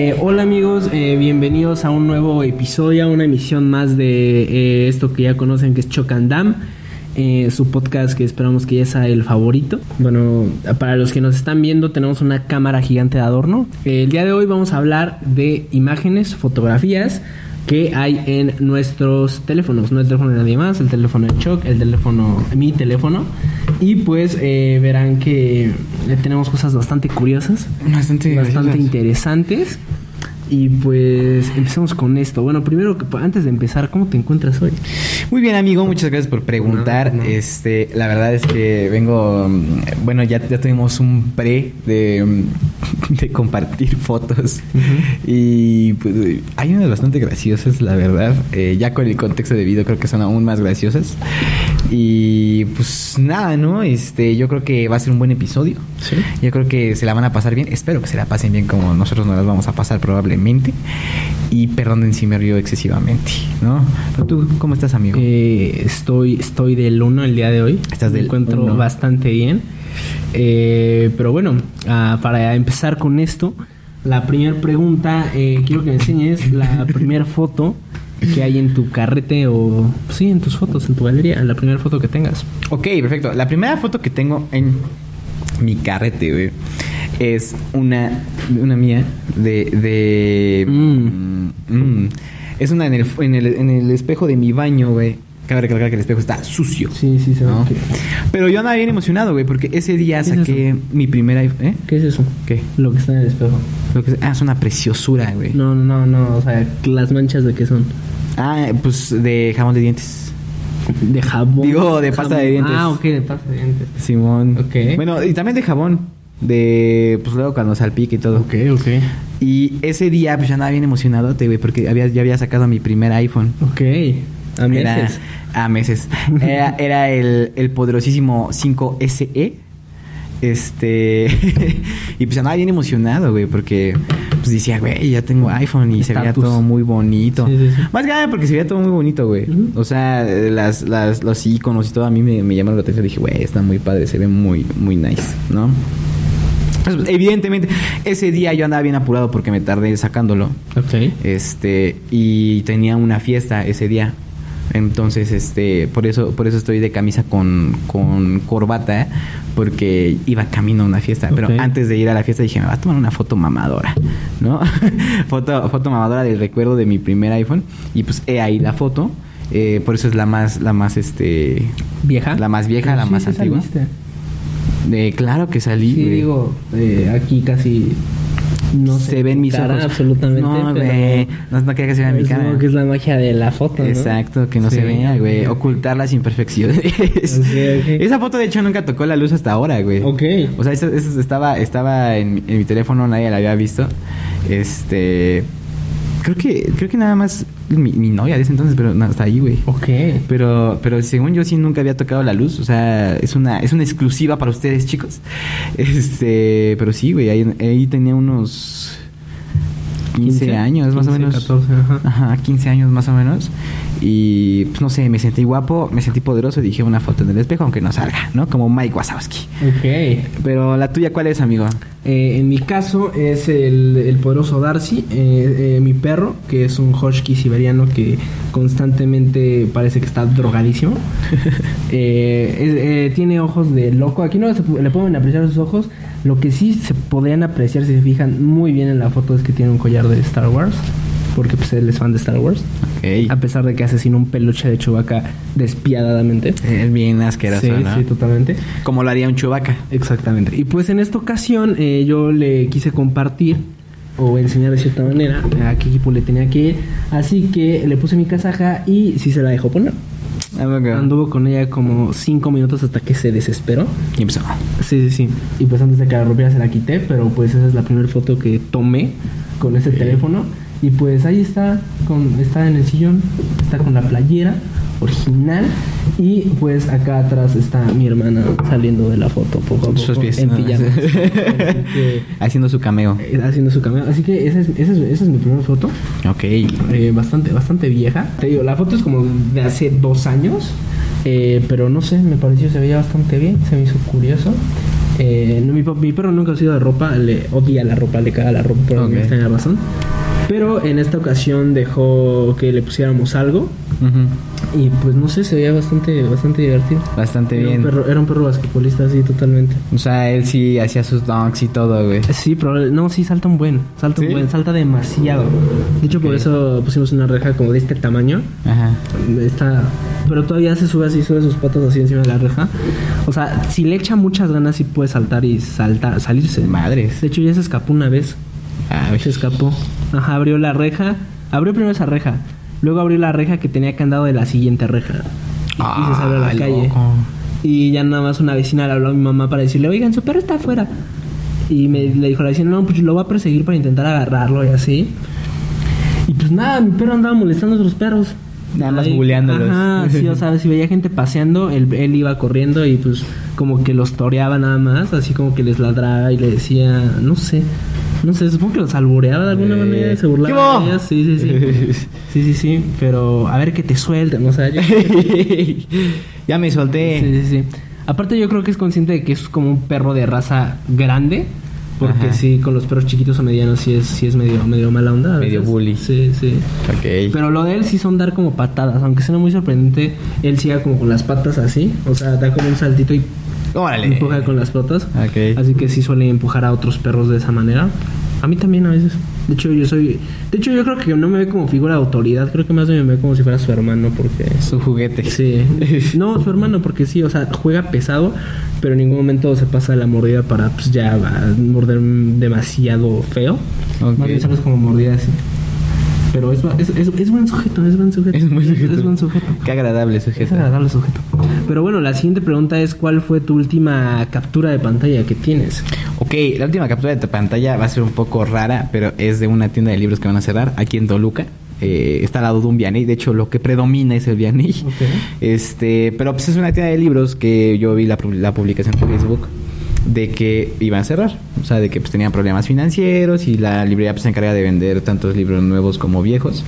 Eh, hola amigos, eh, bienvenidos a un nuevo episodio, a una emisión más de eh, esto que ya conocen que es Choc and Dam, eh, su podcast que esperamos que ya sea el favorito. Bueno, para los que nos están viendo tenemos una cámara gigante de adorno. El día de hoy vamos a hablar de imágenes, fotografías que hay en nuestros teléfonos. No el teléfono de nadie más, el teléfono de Choc, el teléfono, mi teléfono. Y pues eh, verán que eh, tenemos cosas bastante curiosas, Bastante, bastante interesantes. Y pues empecemos con esto. Bueno, primero, que- antes de empezar, ¿cómo te encuentras hoy? Muy bien, amigo, muchas gracias por preguntar. No, no. Este, la verdad es que vengo, mm, bueno, ya, ya tuvimos un pre de, mm, de compartir fotos y pues hay unas bastante graciosas, la verdad. Eh, ya con el contexto debido creo que son aún más graciosas. Y pues nada, ¿no? Este, yo creo que va a ser un buen episodio. Sí. Yo creo que se la van a pasar bien. Espero que se la pasen bien como nosotros nos las vamos a pasar probablemente. Y perdonen si me río excesivamente, ¿no? Pero tú, ¿cómo estás, amigo? Eh, estoy, estoy del 1 el día de hoy. Estás Me del encuentro uno. bastante bien. Eh, pero bueno, ah, para empezar con esto, la primera pregunta, eh, quiero que me enseñes la primera foto que hay en tu carrete o sí, en tus fotos, en tu galería, la primera foto que tengas. Ok, perfecto. La primera foto que tengo en mi carrete, güey, es una, una mía de... de Mm. mm, es una en el, en, el, en el espejo de mi baño, güey. Cabe recalcar que el espejo está sucio. Sí, sí, se ve ¿no? que- Pero yo andaba bien emocionado, güey, porque ese día ¿Qué es saqué mi primera... ¿Eh? ¿Qué es eso? ¿Qué? Lo que está en el espejo. Lo que- ah, es una preciosura, güey. No, no, no, o sea, las manchas de qué son. Ah, pues de jamón de dientes. De jabón. Digo, de pasta de dientes. Ah, ok, de pasta de dientes. Simón. Ok. Bueno, y también de jabón. De, pues luego cuando salpique y todo. Ok, ok. Y ese día, pues ya andaba bien emocionado, güey, porque había, ya había sacado mi primer iPhone. Ok. A Era- meses. A meses. Era, era el, el poderosísimo 5SE. Este. y pues andaba bien emocionado, güey, porque pues decía, güey, ya tengo iPhone y se veía todo muy bonito. Sí, sí, sí. Más que nada porque se veía todo muy bonito, güey. O sea, las, las, los iconos y todo a mí me, me llamaron la atención. Dije, güey, está muy padre, se ve muy, muy nice, ¿no? Pues, evidentemente, ese día yo andaba bien apurado porque me tardé sacándolo. Ok. Este, y tenía una fiesta ese día. Entonces, este, por eso, por eso estoy de camisa con, con corbata, porque iba camino a una fiesta. Pero antes de ir a la fiesta dije, me va a tomar una foto mamadora, ¿no? foto, foto mamadora del recuerdo de mi primer iPhone. Y pues he ahí la foto. Eh, por eso es la más, la más, este, ¿Vieja? La más vieja, la Sí, más antigua. de, claro que salí. Sí, digo, eh, aquí casi no se ven mis cara ojos. absolutamente. No, güey. No, no quería que se vea mi es cara. como que es la magia de la foto, ¿no? Exacto, que no Sí. se vea, güey. Ocultar las imperfecciones. Ok, ok. Esa foto, de hecho, nunca tocó la luz hasta ahora, güey. Ok. O sea, esa, esa estaba, estaba en, en mi teléfono, nadie la había visto. Este. Creo que, creo que nada más mi, mi novia de ese entonces, pero no, hasta ahí, güey. Ok. Pero, pero según yo sí nunca había tocado la luz. O sea, es una, es una exclusiva para ustedes, chicos. Este, pero sí, güey, ahí, ahí tenía unos 15, 15, años, más o 15, menos. 14, ajá. Ajá, 15 años más o menos. Y pues no sé, me sentí guapo, me sentí poderoso y dije una foto en el espejo, aunque no salga, ¿no? Como Mike Wazowski. Ok. Pero la tuya, ¿cuál es, amigo? Eh, en mi caso es el, el poderoso Darcy, eh, eh, mi perro, que es un husky siberiano que constantemente parece que está drogadísimo. Tiene ojos de loco. Aquí no se le pueden apreciar sus ojos. Lo que sí se podrían apreciar si se fijan muy bien en la foto es que tiene un collar de Star Wars. Porque pues él es fan de Star Wars. Ok. A pesar de que asesina un peluche de Chewbacca despiadadamente. Es bien asqueroso, sí, ¿no? sí, totalmente. Como lo haría un chubaca. Exactamente. Y pues en esta ocasión eh, yo le quise compartir o enseñar de cierta manera a qué equipo le tenía que ir. Así que le puse mi casaja y sí se la dejó poner. Anduvo con ella como cinco minutos hasta que se desesperó. Y empezó. Sí, sí, sí. Y pues antes de que la rompiera se la quité, pero pues esa es la primera foto que tomé con ese teléfono. Y pues ahí está, con, está en el sillón, está con la playera original. Y pues acá atrás está mi hermana saliendo de la foto poco a poco. Sus pies. En ¿no? pijama. Que, Haciendo su cameo. eh, haciendo su cameo. Así que esa es, esa es, esa es mi primera foto. Ok. Eh, bastante, bastante vieja. Te digo, la foto es como de hace dos años. eh, pero no sé, me pareció se veía bastante bien. Se me hizo curioso. Eh, no, mi, mi perro nunca ha sido de ropa, le odia la ropa, le caga la ropa por alguna Ok. extraña razón. Pero en esta ocasión dejó que le pusiéramos algo Y pues no sé, se veía bastante, bastante divertido. Bastante Era bien. un, perro, era un perro basquetbolista así totalmente. O sea, él sí hacía sus dunks y todo, güey. Sí, pero no, sí salta un buen, salta ¿Sí? un buen, salta demasiado. De hecho, por eso pusimos una reja como de este tamaño. Ajá. Está, pero todavía se sube así, sube sus patas así encima de la reja. O sea, si le echa muchas ganas, sí puede saltar y saltar, salirse. Madres. De hecho, ya se escapó una vez. Ah, Se escapó. Ajá, abrió la reja. Abrió primero esa reja. Luego abrió la reja que tenía candado de la siguiente reja. Y, y se salió a la Ah, calle. loco. Y ya nada más una vecina le habló a mi mamá para decirle, oigan, su perro está afuera. Y me, le dijo la vecina, no, pues lo va a perseguir para intentar agarrarlo y así. Y pues nada, mi perro andaba molestando a otros perros. Nada más buleándolos. Ajá, sí, o sea, si veía gente paseando, él, él iba corriendo y pues como que los toreaba nada más, así como que les ladraba y le decía, no sé, no sé, supongo que los albureaba de alguna Eh, manera, se ¿qué burlaba de ellos, sí, sí, sí. Sí, sí, sí, pero a ver que te suelten, o sea, yo... ya me solté. Sí, sí, sí. Aparte yo creo que es consciente de que es como un perro de raza grande. Porque Ajá. sí, con los perros chiquitos o medianos sí es, sí es medio, medio mala onda. Medio bully. Sí, sí. Ok. Pero lo de él sí son dar como patadas. Aunque suena muy sorprendente, él siga como con las patas así. O sea, da como un saltito y Órale. empuja con las patas. Así que sí suele empujar a otros perros de esa manera. A mí también a veces. De hecho, yo soy... De hecho, yo creo que no me ve como figura de autoridad. Creo que más bien me ve como si fuera su hermano porque... Su juguete. Sí. No, su hermano, porque sí, o sea, juega pesado, pero en ningún momento se pasa la mordida para, pues ya, va a morder demasiado feo. Ok. Más bien solo es como mordida así. Pero es, es, es, es buen sujeto, es buen sujeto. Es sujeto. Es buen sujeto. Qué agradable Es sujeto. agradable sujeto. Pero bueno, la siguiente pregunta es: ¿Cuál fue tu última captura de pantalla que tienes? Ok, la última captura de tu pantalla va a ser un poco rara, pero es de una tienda de libros que van a cerrar aquí en Toluca. Eh, está al lado de un Vianney, de hecho lo que predomina es el Vianney. Este, pero pues es una tienda de libros que yo vi la, la publicación por Facebook de que iban a cerrar, o sea, de que pues tenían problemas financieros y la librería pues se encarga de vender tantos libros nuevos como viejos,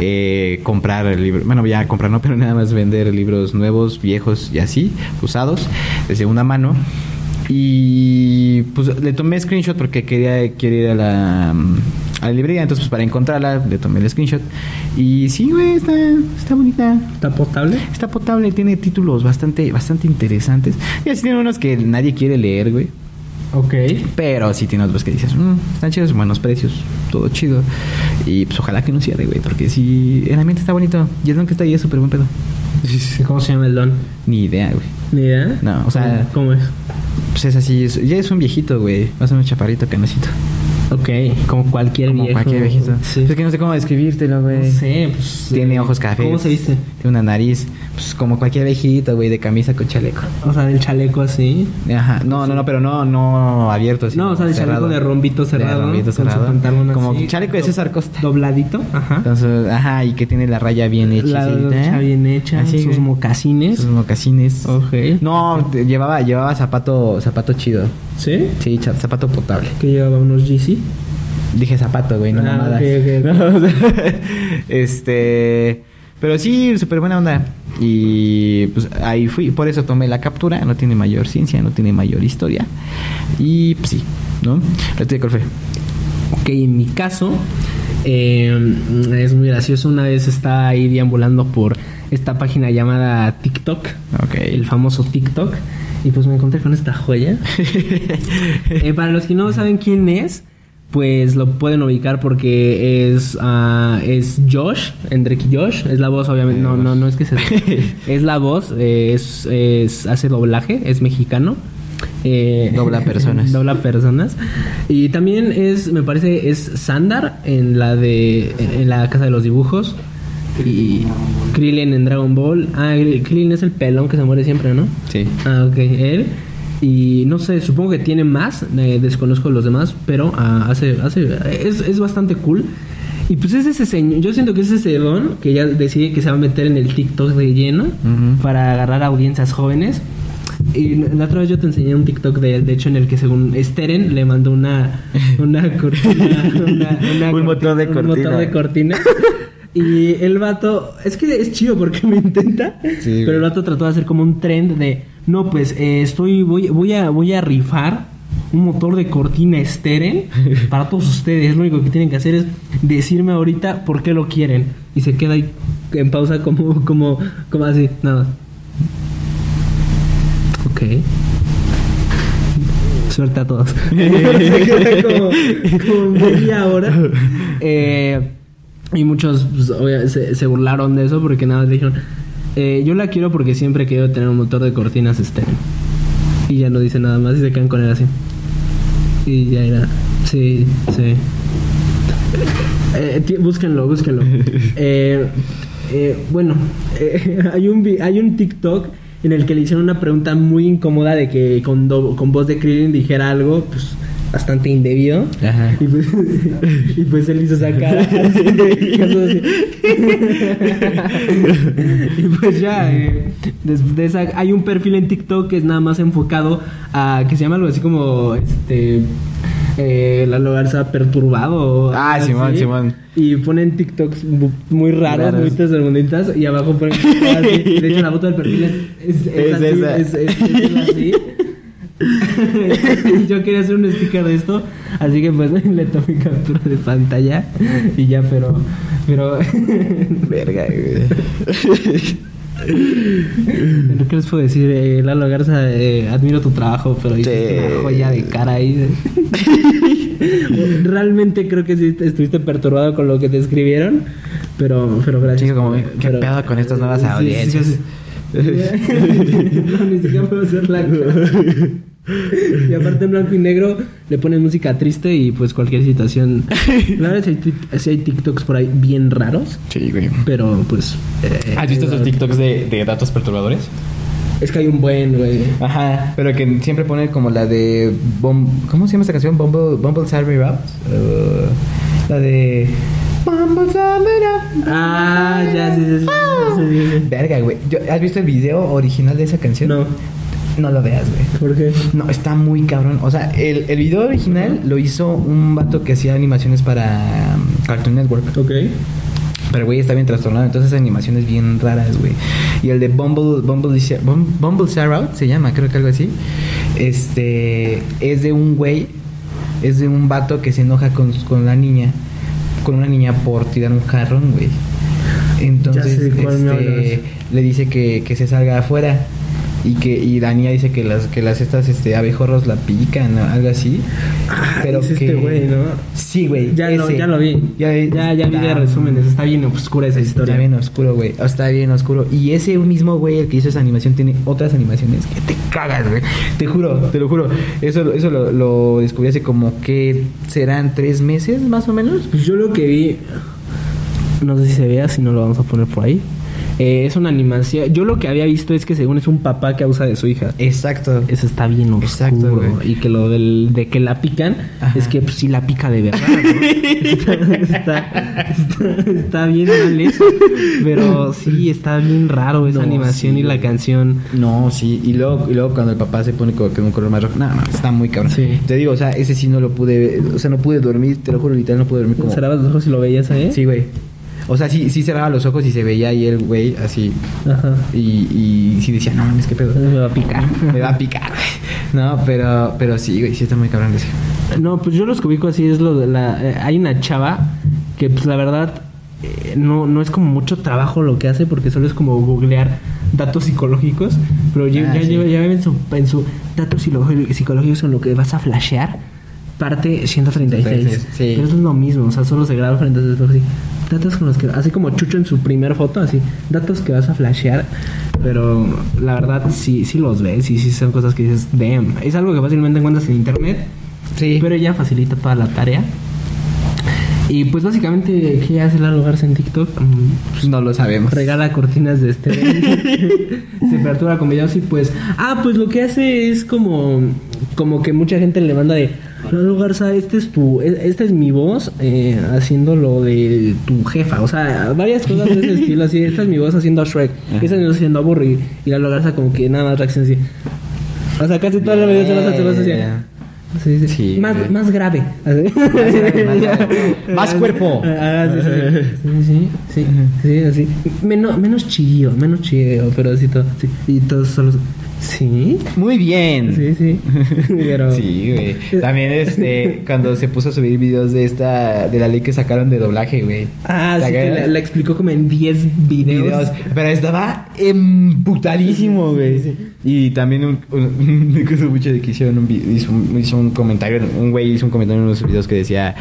eh, comprar el libro, bueno ya comprar no, pero nada más vender libros nuevos, viejos y así, usados, de segunda mano. Y pues le tomé screenshot porque quería, quería ir a la, a la librería. Entonces, pues para encontrarla, le tomé el screenshot. Y sí, güey, está, está bonita. ¿Está potable? Está potable, tiene títulos bastante, bastante interesantes. Y así tiene unos que nadie quiere leer, güey. Ok. Pero sí tiene otros que dices, "Mm, están chidos, buenos precios, todo chido. Y pues ojalá que no cierre, güey, porque sí, el ambiente está bonito. Y el don que está ahí es súper buen pedo. ¿Cómo se llama el don? Ni idea, güey. ¿Ni idea? No, o sea- ¿Cómo es? Pues es así, ya es un viejito, güey. Va a ser un chaparrito canecito. Ok, como cualquier Como viejo. cualquier viejito. Sí. Es que no sé cómo describírtelo, güey. No sé, pues. Tiene eh, ojos cafés. ¿Cómo se viste? Tiene una nariz, pues como cualquier viejito, güey, de camisa con chaleco. O sea, del chaleco así. Ajá, no, no, no, pero no, no abierto, sino no, o sea, del cerrado. chaleco de rombito cerrado. De rombito con su cerrado. pantalón Como así, chaleco de César Costa. Dobladito, ajá. Entonces, ajá, y que tiene la raya bien hecha. La ¿sí? brocha bien hecha, Así, sus mocasines. Sus mocasines. Ok. No, llevaba, llevaba zapato, zapato chido. ¿Sí? Sí, zapato potable. Que llevaba unos GC. Dije zapato, güey, no Ah, mamadas. No, o sea, este. Pero sí, súper buena onda. Y pues ahí fui. Por eso tomé la captura. No tiene mayor ciencia, no tiene mayor historia. Y pues sí, ¿no? La tuya, ¿cuál fue? Ok, en mi caso, eh, es muy gracioso. Una vez estaba ahí deambulando por esta página llamada TikTok, Ok. el famoso TikTok, y pues me encontré con esta joya. Eh, para los que no saben quién es, pues lo pueden ubicar porque es, ah, es Josh, Endrick Josh, es la voz, obviamente. No, no, no es que se. es la voz, eh, es, es- hace doblaje, es mexicano. Eh, Dobla personas. dobla personas. Y también es, me parece, es Sandar en la de. en la casa de los dibujos. Y Krillin en Dragon Ball. Ah, Krillin es el pelón que se muere siempre, ¿no? Sí. Ah, ok, él. Y no sé, supongo que tiene más, eh, desconozco los demás, pero ah, hace, hace, es, es bastante cool. Y pues es ese señor, yo siento que es ese don que ya decide que se va a meter en el TikTok de lleno para agarrar audiencias jóvenes. Y la otra vez yo te enseñé un TikTok de él, de hecho, en el que según Steren le mandó una, una cortina, una- una Un motor de un cortina. motor de cortina. Y el vato, es que es chido porque me intenta, Sí, pero el vato trató de hacer como un trend de, no, pues eh, estoy, voy, voy a, voy a rifar un motor de cortina estéreo para todos ustedes. Lo único que tienen que hacer es decirme ahorita por qué lo quieren. Y se queda ahí en pausa como, como, como así, nada. Ok. Suerte a todos. se queda como, como media hora. Eh, y muchos pues, obvia- se, se burlaron de eso porque nada más dijeron, eh, yo la quiero porque siempre he querido tener un motor de cortinas estéreo. Y ya no dice nada más y se quedan con él así. Y ya era, sí, sí. Eh, búsquenlo, búsquenlo. Eh, eh, bueno, eh, hay, un, hay un TikTok en el que le hicieron una pregunta muy incómoda de que con, do- con voz de Krillin dijera algo, pues bastante indebido. Ajá. Y pues, y pues él hizo esa cara. así de- y pues ya, eh, des- de esa, hay un perfil en TikTok que es nada más enfocado a que se llama algo así como este. Eh, Lalo Garza perturbado. Ah, Simón, así. Simón. Y ponen TikToks mu- muy raros, muy tercermundistas, y abajo ponen. así. De hecho, la foto del perfil es, es, es Es así, esa. es- es- así. Yo quería hacer un sticker de esto, así que pues le tomé captura de pantalla y ya, pero. Pero. Verga, güey. ¿Qué les puedo decir? Eh, Lalo Garza, eh, admiro tu trabajo, pero hiciste Sí. una joya de cara ahí. Realmente creo que sí estuviste perturbado con lo que te escribieron, pero, pero gracias. Chico, como, ¿qué pero- pedo con estas nuevas audiencias? sí, sí. no, ni siquiera puedo hacer la cara. Y aparte en blanco y negro le ponen música triste y pues cualquier situación. La verdad es que hay, TikToks por ahí bien raros, Sí, güey. pero pues... eh, ¿Has visto eh, esos TikToks de, de datos perturbadores? Es que hay un buen, güey. Ajá, pero que siempre pone como la de... ¿Cómo se llama esta canción? Bumble, Bumble Survey Rap. Uh, la de... Bumble Survey Rap. Ah, ya, sí, sí, sí, sí, sí, sí. Verga, güey. ¿Has visto el video original de esa canción? No, No lo veas, güey. ¿por qué? No, está muy cabrón. O sea, el, el video original lo hizo un vato que hacía animaciones para um, Cartoon Network. Ok. Pero, güey, está bien trastornado. Entonces, animaciones bien raras, güey. Y el de Bumble, Bumble, Bumble Out, se llama, creo que algo así. Este, es de un güey, es de un vato que se enoja con, con la niña, con una niña por tirar un jarrón, güey. Entonces, este, le dice que, que se salga afuera. Y que y la niña dice que las que las estas este abejorros la pican o algo así. Ah, pero es que este güey, ¿no? Sí, güey. Ya lo, ya lo vi. Ya, Ya, ya, vi de resúmenes. Está bien oscura esa historia. Está bien oscuro, güey. Está bien oscuro. Y ese mismo güey, el que hizo esa animación, tiene otras animaciones que te cagas, güey. Te juro, te lo juro. Eso, eso lo, lo descubrí hace como que serán tres meses, más o menos. Pues yo lo que vi, no sé si se vea, si no lo vamos a poner por ahí. Eh, es una animación. Yo lo que había visto es que según es un papá que abusa de su hija. Exacto. Eso está bien oscuro. Exacto, güey. y que lo del, de que la pican Ajá. es que pues, sí la pica de verdad. ¿no? está, está, está- está bien mal eso. Pero sí, está bien raro esa No, animación sí, y la canción. No, sí. Y luego, y luego cuando el papá se pone que un color más rojo. No, no, está muy cabrón. Sí. Te digo, o sea, ese sí no lo pude. O sea, no pude dormir, te lo juro, literal, no pude dormir como. Cerrabas los ojos y lo veías ahí. Sí, güey. O sea, sí, sí cerraba los ojos y se veía ahí el güey así. Ajá. Y, y sí decía, no mames, qué pedo. Me va a picar. Me va a picar, güey. No, pero, pero sí, güey, sí está muy cabrón ese. No, pues yo los que ubico así es lo de la... eh, hay una chava que pues la verdad eh, no, no es como mucho trabajo lo que hace porque solo es como googlear datos psicológicos, pero ya, Ah, ya, sí. lleva- ya en su, en su datos psicológicos en lo que vas a flashear, parte 136. Sí. Pero eso es lo mismo, o sea, solo se graba frente a espejo así. Datos con los que, así como Chucho en su primer foto, así, datos que vas a flashear, pero la verdad sí, sí los ves y sí son cosas que dices, damn, es algo que fácilmente encuentras en internet, Sí. pero ella facilita toda la tarea. Y pues básicamente, ¿qué hace Lalo Garza en TikTok? Mm, Pues no lo sabemos. regala cortinas de este se perturba con videos y pues ah pues lo que hace es como como que mucha gente le manda de Lalo Garza este es tu e- esta es mi voz eh, haciendo lo de tu jefa o sea varias cosas de ese estilo así esta es mi voz haciendo a Shrek esta es mi voz haciendo a Burry y Lalo Garza como que nada más reacciona así o sea casi todas las videos se las hace así. Sí, sí. Sí, más, más grave. Así. grave, más grave. Más cuerpo. Ah, sí, sí, sí, sí, sí, sí, así. Menos, menos chillo, menos chillo, pero así todo. Sí. Y todos solo. Sí, Muy bien. sí, sí. Pero. Sí, güey. También este, cuando se puso a subir videos de esta, de la ley que sacaron de doblaje, güey. Ah, ¿Te sí, que la, la explicó como en 10 videos. videos. Pero estaba emputadísimo, güey. Y también un, un- me acuerdo mucho de que hicieron un, hizo, un, hizo un comentario, un güey hizo un comentario en unos videos que decía,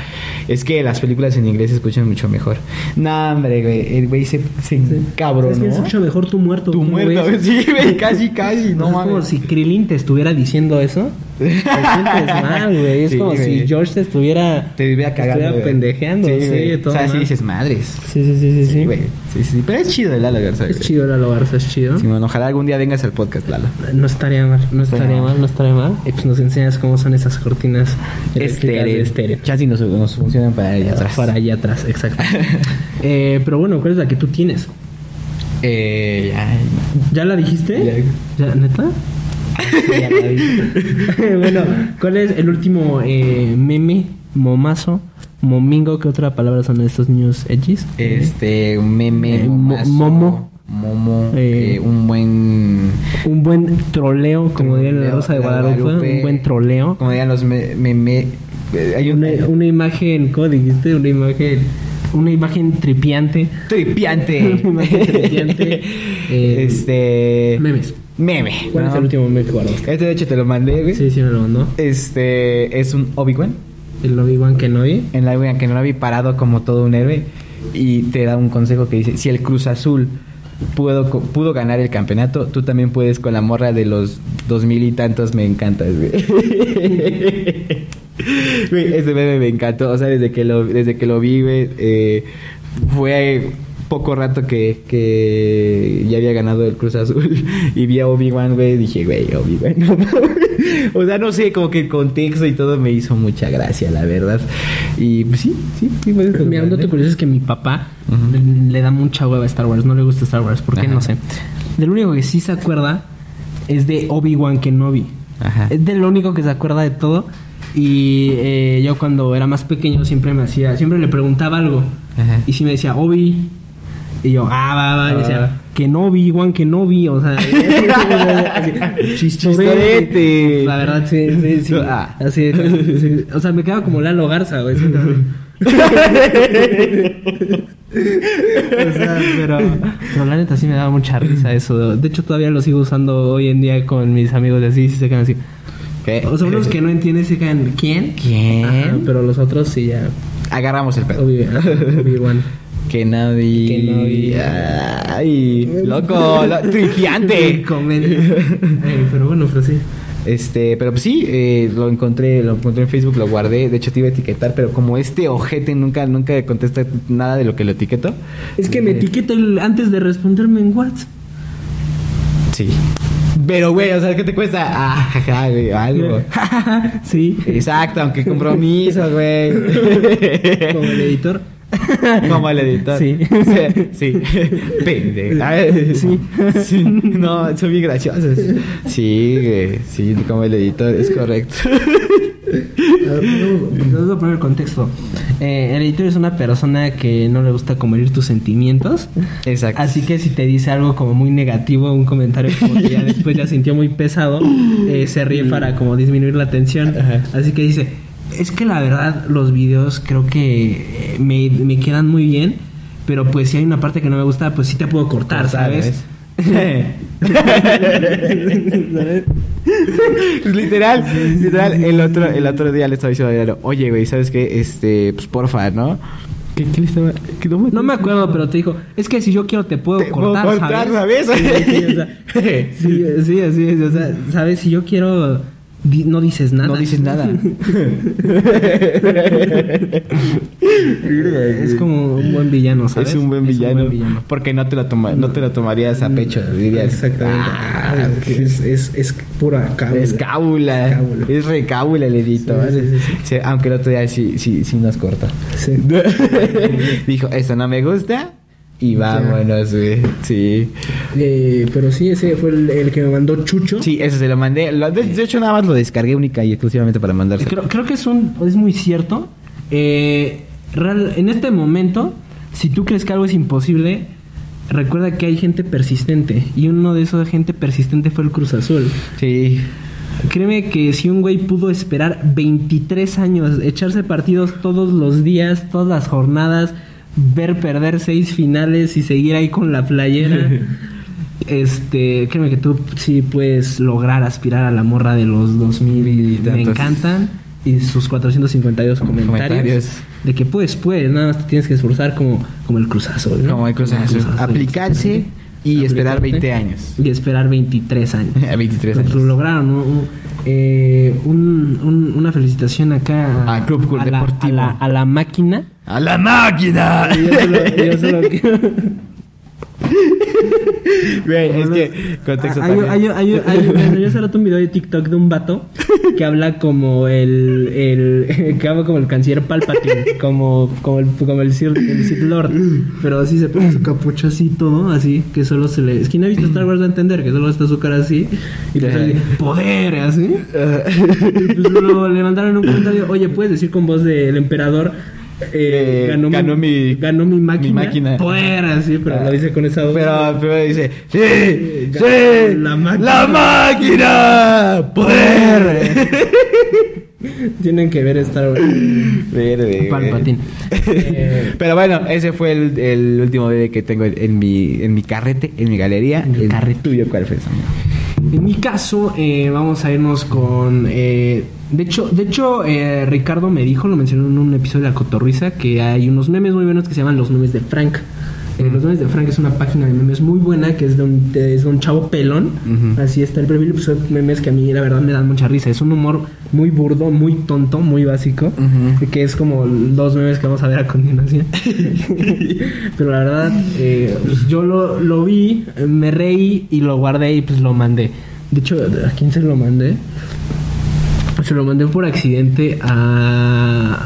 es que las películas en inglés se escuchan mucho mejor. No, hombre, güey, el güey se, se cabrón, Es que se escucha mejor tu muerto. Tu ¿cómo muerto, ves? sí, güey, casi, casi, no es como si Krillin te estuviera diciendo eso. Te sientes mal, güey. Es Sí, como güey. si George te estuviera. Te iba cagando. estuviera güey. pendejeando. Sí, todo O sea, sí dices madres. Sí, sí, sí, sí. Sí, sí. güey. Sí, sí, pero es chido el Lalo Garza. Es chido Lalo Garza, es chido. Ojalá algún día vengas al podcast, Lalo. No estaría mal, no estaría mal. no estaría mal. Y pues nos enseñas cómo son esas cortinas eléctricas de estéreo. Chassis nos, nos funcionan para allá atrás. Para allá atrás, exacto. eh, pero bueno, ¿cuál es la que tú tienes? Eh, ya. ¿Ya la dijiste? Ya. ¿Ya, neta? Bueno, ¿cuál es el último eh, meme, momazo, momingo? ¿Qué otra palabra son estos niños edgys? Este, un meme. Eh, momazo, momo. Momo. Eh, un buen. Un buen troleo, como diría la Rosa de Guadalupe, Guadalupe. un buen troleo. Como dirían los me- meme. eh, hay un. Una, una imagen, ¿cómo dijiste? Una imagen, una imagen tripiante. Tripiante. Una imagen tripiante. Eh, este. memes. Meme. ¿Cuál ¿no? es el último meme que guardaste? Este de hecho te lo mandé, güey. Sí, sí, me lo mandó. Este es un Obi-Wan. El Obi-Wan Kenobi. En la Obi-Wan que no lo vi parado como todo un héroe. Y te da un consejo que dice: Si el Cruz Azul pudo, pudo ganar el campeonato, tú también puedes con la morra de los dos mil y tantos. Me encantas, güey. Güey, ese meme me encantó. O sea, desde que lo, desde que lo vi, güey, eh, fue poco rato que, que ya había ganado el Cruz Azul. Y vi a Obi-Wan, güey. Dije, güey, Obi-Wan, no. O sea, no sé, como que el contexto y todo me hizo mucha gracia, la verdad. Y pues sí, sí, sí. pues, Mira, un dato curioso es que mi papá le, le da mucha hueva a Star Wars. No le gusta Star Wars. ¿Por qué? Ajá. No sé. Del único que sí se acuerda es de Obi-Wan Kenobi. Ajá. Es del único que se acuerda de todo. Y eh, yo cuando era más pequeño siempre me hacía, siempre le preguntaba algo. Ajá. Y si me decía, Obi. Y yo, ah, va, va. Y Ah. decía, Kenobi, Juan Kenobi. O sea, Chistorete. La verdad, sí, sí, sí. Ah. Así, sí. O sea, me quedaba como Lalo Garza, güey. o sea, pero, pero la neta sí me daba mucha risa eso. De hecho, todavía lo sigo usando hoy en día con mis amigos de así, y se quedan así. ¿Qué? O sea, unos que no entienden se quedan, ¿quién? ¿Quién? Ajá, pero los otros sí ya. Agarramos el pedo. Obi-Wan. Que nadie. Que nadie. Ay, loco, lo- tripiante. Comedia. Eh, pero bueno, pero sí. Este, pero pues sí, eh, lo encontré, lo encontré en Facebook, lo guardé, de hecho te iba a etiquetar, pero como este ojete nunca, nunca contesta nada de lo que lo etiqueto. Es que me etiqueta el- antes de responderme en WhatsApp. Sí. Pero güey, o sea, ¿qué te cuesta? Ah, jaja, güey, algo. sí. Exacto, aunque compromiso, güey. Como el editor. Como el editor. Sí. Sí. sí. No, son bien graciosos. Sí. Sí, como el editor, es correcto. Voy a poner el contexto. Eh, el editor es una persona que no le gusta como herir tus sentimientos. Exacto. Así que si te dice algo como muy negativo, un comentario como que ya después ya sintió muy pesado, eh, se ríe para como disminuir la tensión. Ajá. Así que dice, es que la verdad los videos creo que eh, me, me quedan muy bien, pero pues si hay una parte que no me gusta, pues sí te puedo cortar, ¿sabes? literal, literal, el otro, el otro día le estaba diciendo a Diario, oye, güey, ¿sabes qué? Este, pues porfa, ¿no? ¿Qué, qué le estaba? que no, No me acuerdo, pero te dijo, es que si yo quiero te puedo Te puedo cortar, cortar, ¿sabes? ¿sabes? Sí, sí, o sea, sí, sí, así es, o sea, ¿sabes? Si yo quiero, di- no dices nada. No dices nada. Es como un buen villano, ¿sabes? Es un buen villano. Porque no te lo toma, no te lo tomarías a pecho, dirías. Exactamente. "Ah, es, es, es pura cábula. Es cábula. Es cábula. Es recábula el editor. Sí, sí, sí, sí. Sí, aunque el otro día sí, sí, sí nos cortó. Sí. Dijo, esto no me gusta. Y vámonos, güey. Sí. Eh, pero sí, ese fue el, el que me mandó Chucho. Sí, ese se lo mandé. Lo- De, de hecho, nada más lo descargué única y exclusivamente para mandarse. Creo, creo que es un es muy cierto. Eh, real- en este momento, si tú crees que algo es imposible, recuerda que hay gente persistente. Y uno de esos gente persistente fue el Cruz Azul. Sí. Créeme que si un güey pudo esperar 23 años, echarse partidos todos los días, todas las jornadas, ver perder seis finales y seguir ahí con la playera. Este, créeme que tú sí puedes lograr aspirar a la morra de los 2000 Y y me encantan y sus 452 comentarios, Comentarios. de que puedes, puedes, nada más te tienes que esforzar como, como el Cruz Azul, ¿no? Como el Cruz Azul. Aplicarse y esperar 20 años. Y esperar 23 años. A 23 Lo- años. Lo lograron. eh, un- un- una felicitación acá A Club a la, Deportivo. a la- a la máquina. ¡A la máquina! Yo solo, yo solo Güey, es que contexto Hay, hay, hay, hay- yo hace rato un video de TikTok de un vato que habla como el, el que habla como el canciller Palpatine, como, como el, como el, Sith, el Lord, pero así se pone su capucha así todo, así que solo se le, es quien ha visto Star Wars a entender que solo está su cara así y Ajá. así, poder así. Y pues le mandaron un comentario, oye, puedes decir con voz del emperador. Eh, eh, ganó, ganó mi, mi- ganó mi máquina, mi máquina. poder así pero lo dice con esa voz Pero primero dice: ¡Sí! Ya, ¡Sí! la máquina. ¡La máquina! ¡Poder! tienen que ver Star Wars Verde, güey. Palpatine. Eh, Pero bueno, ese fue el, el último bebé que tengo en, en mi, en mi carrete, en mi galería. En el El carrete. tuyo, ¿cuál fue? En mi caso, eh, vamos a irnos con. eh, de hecho, de hecho eh, Ricardo me dijo, lo mencionó en un episodio de La Cotorriza, que hay unos memes muy buenos que se llaman Los Memes de Frank. Eh, Los Memes de Frank es una página de memes muy buena que es de un, de- es de un chavo pelón. Así está el perfil. Pues son memes que a mí, la verdad, me dan mucha risa. Es un humor muy burdo, muy tonto, muy básico. Que es como los memes que vamos a ver a continuación. Pero la verdad, eh, pues yo lo, lo vi, me reí y lo guardé y pues lo mandé. De hecho, ¿a quién se lo mandé? Se lo mandé por accidente a...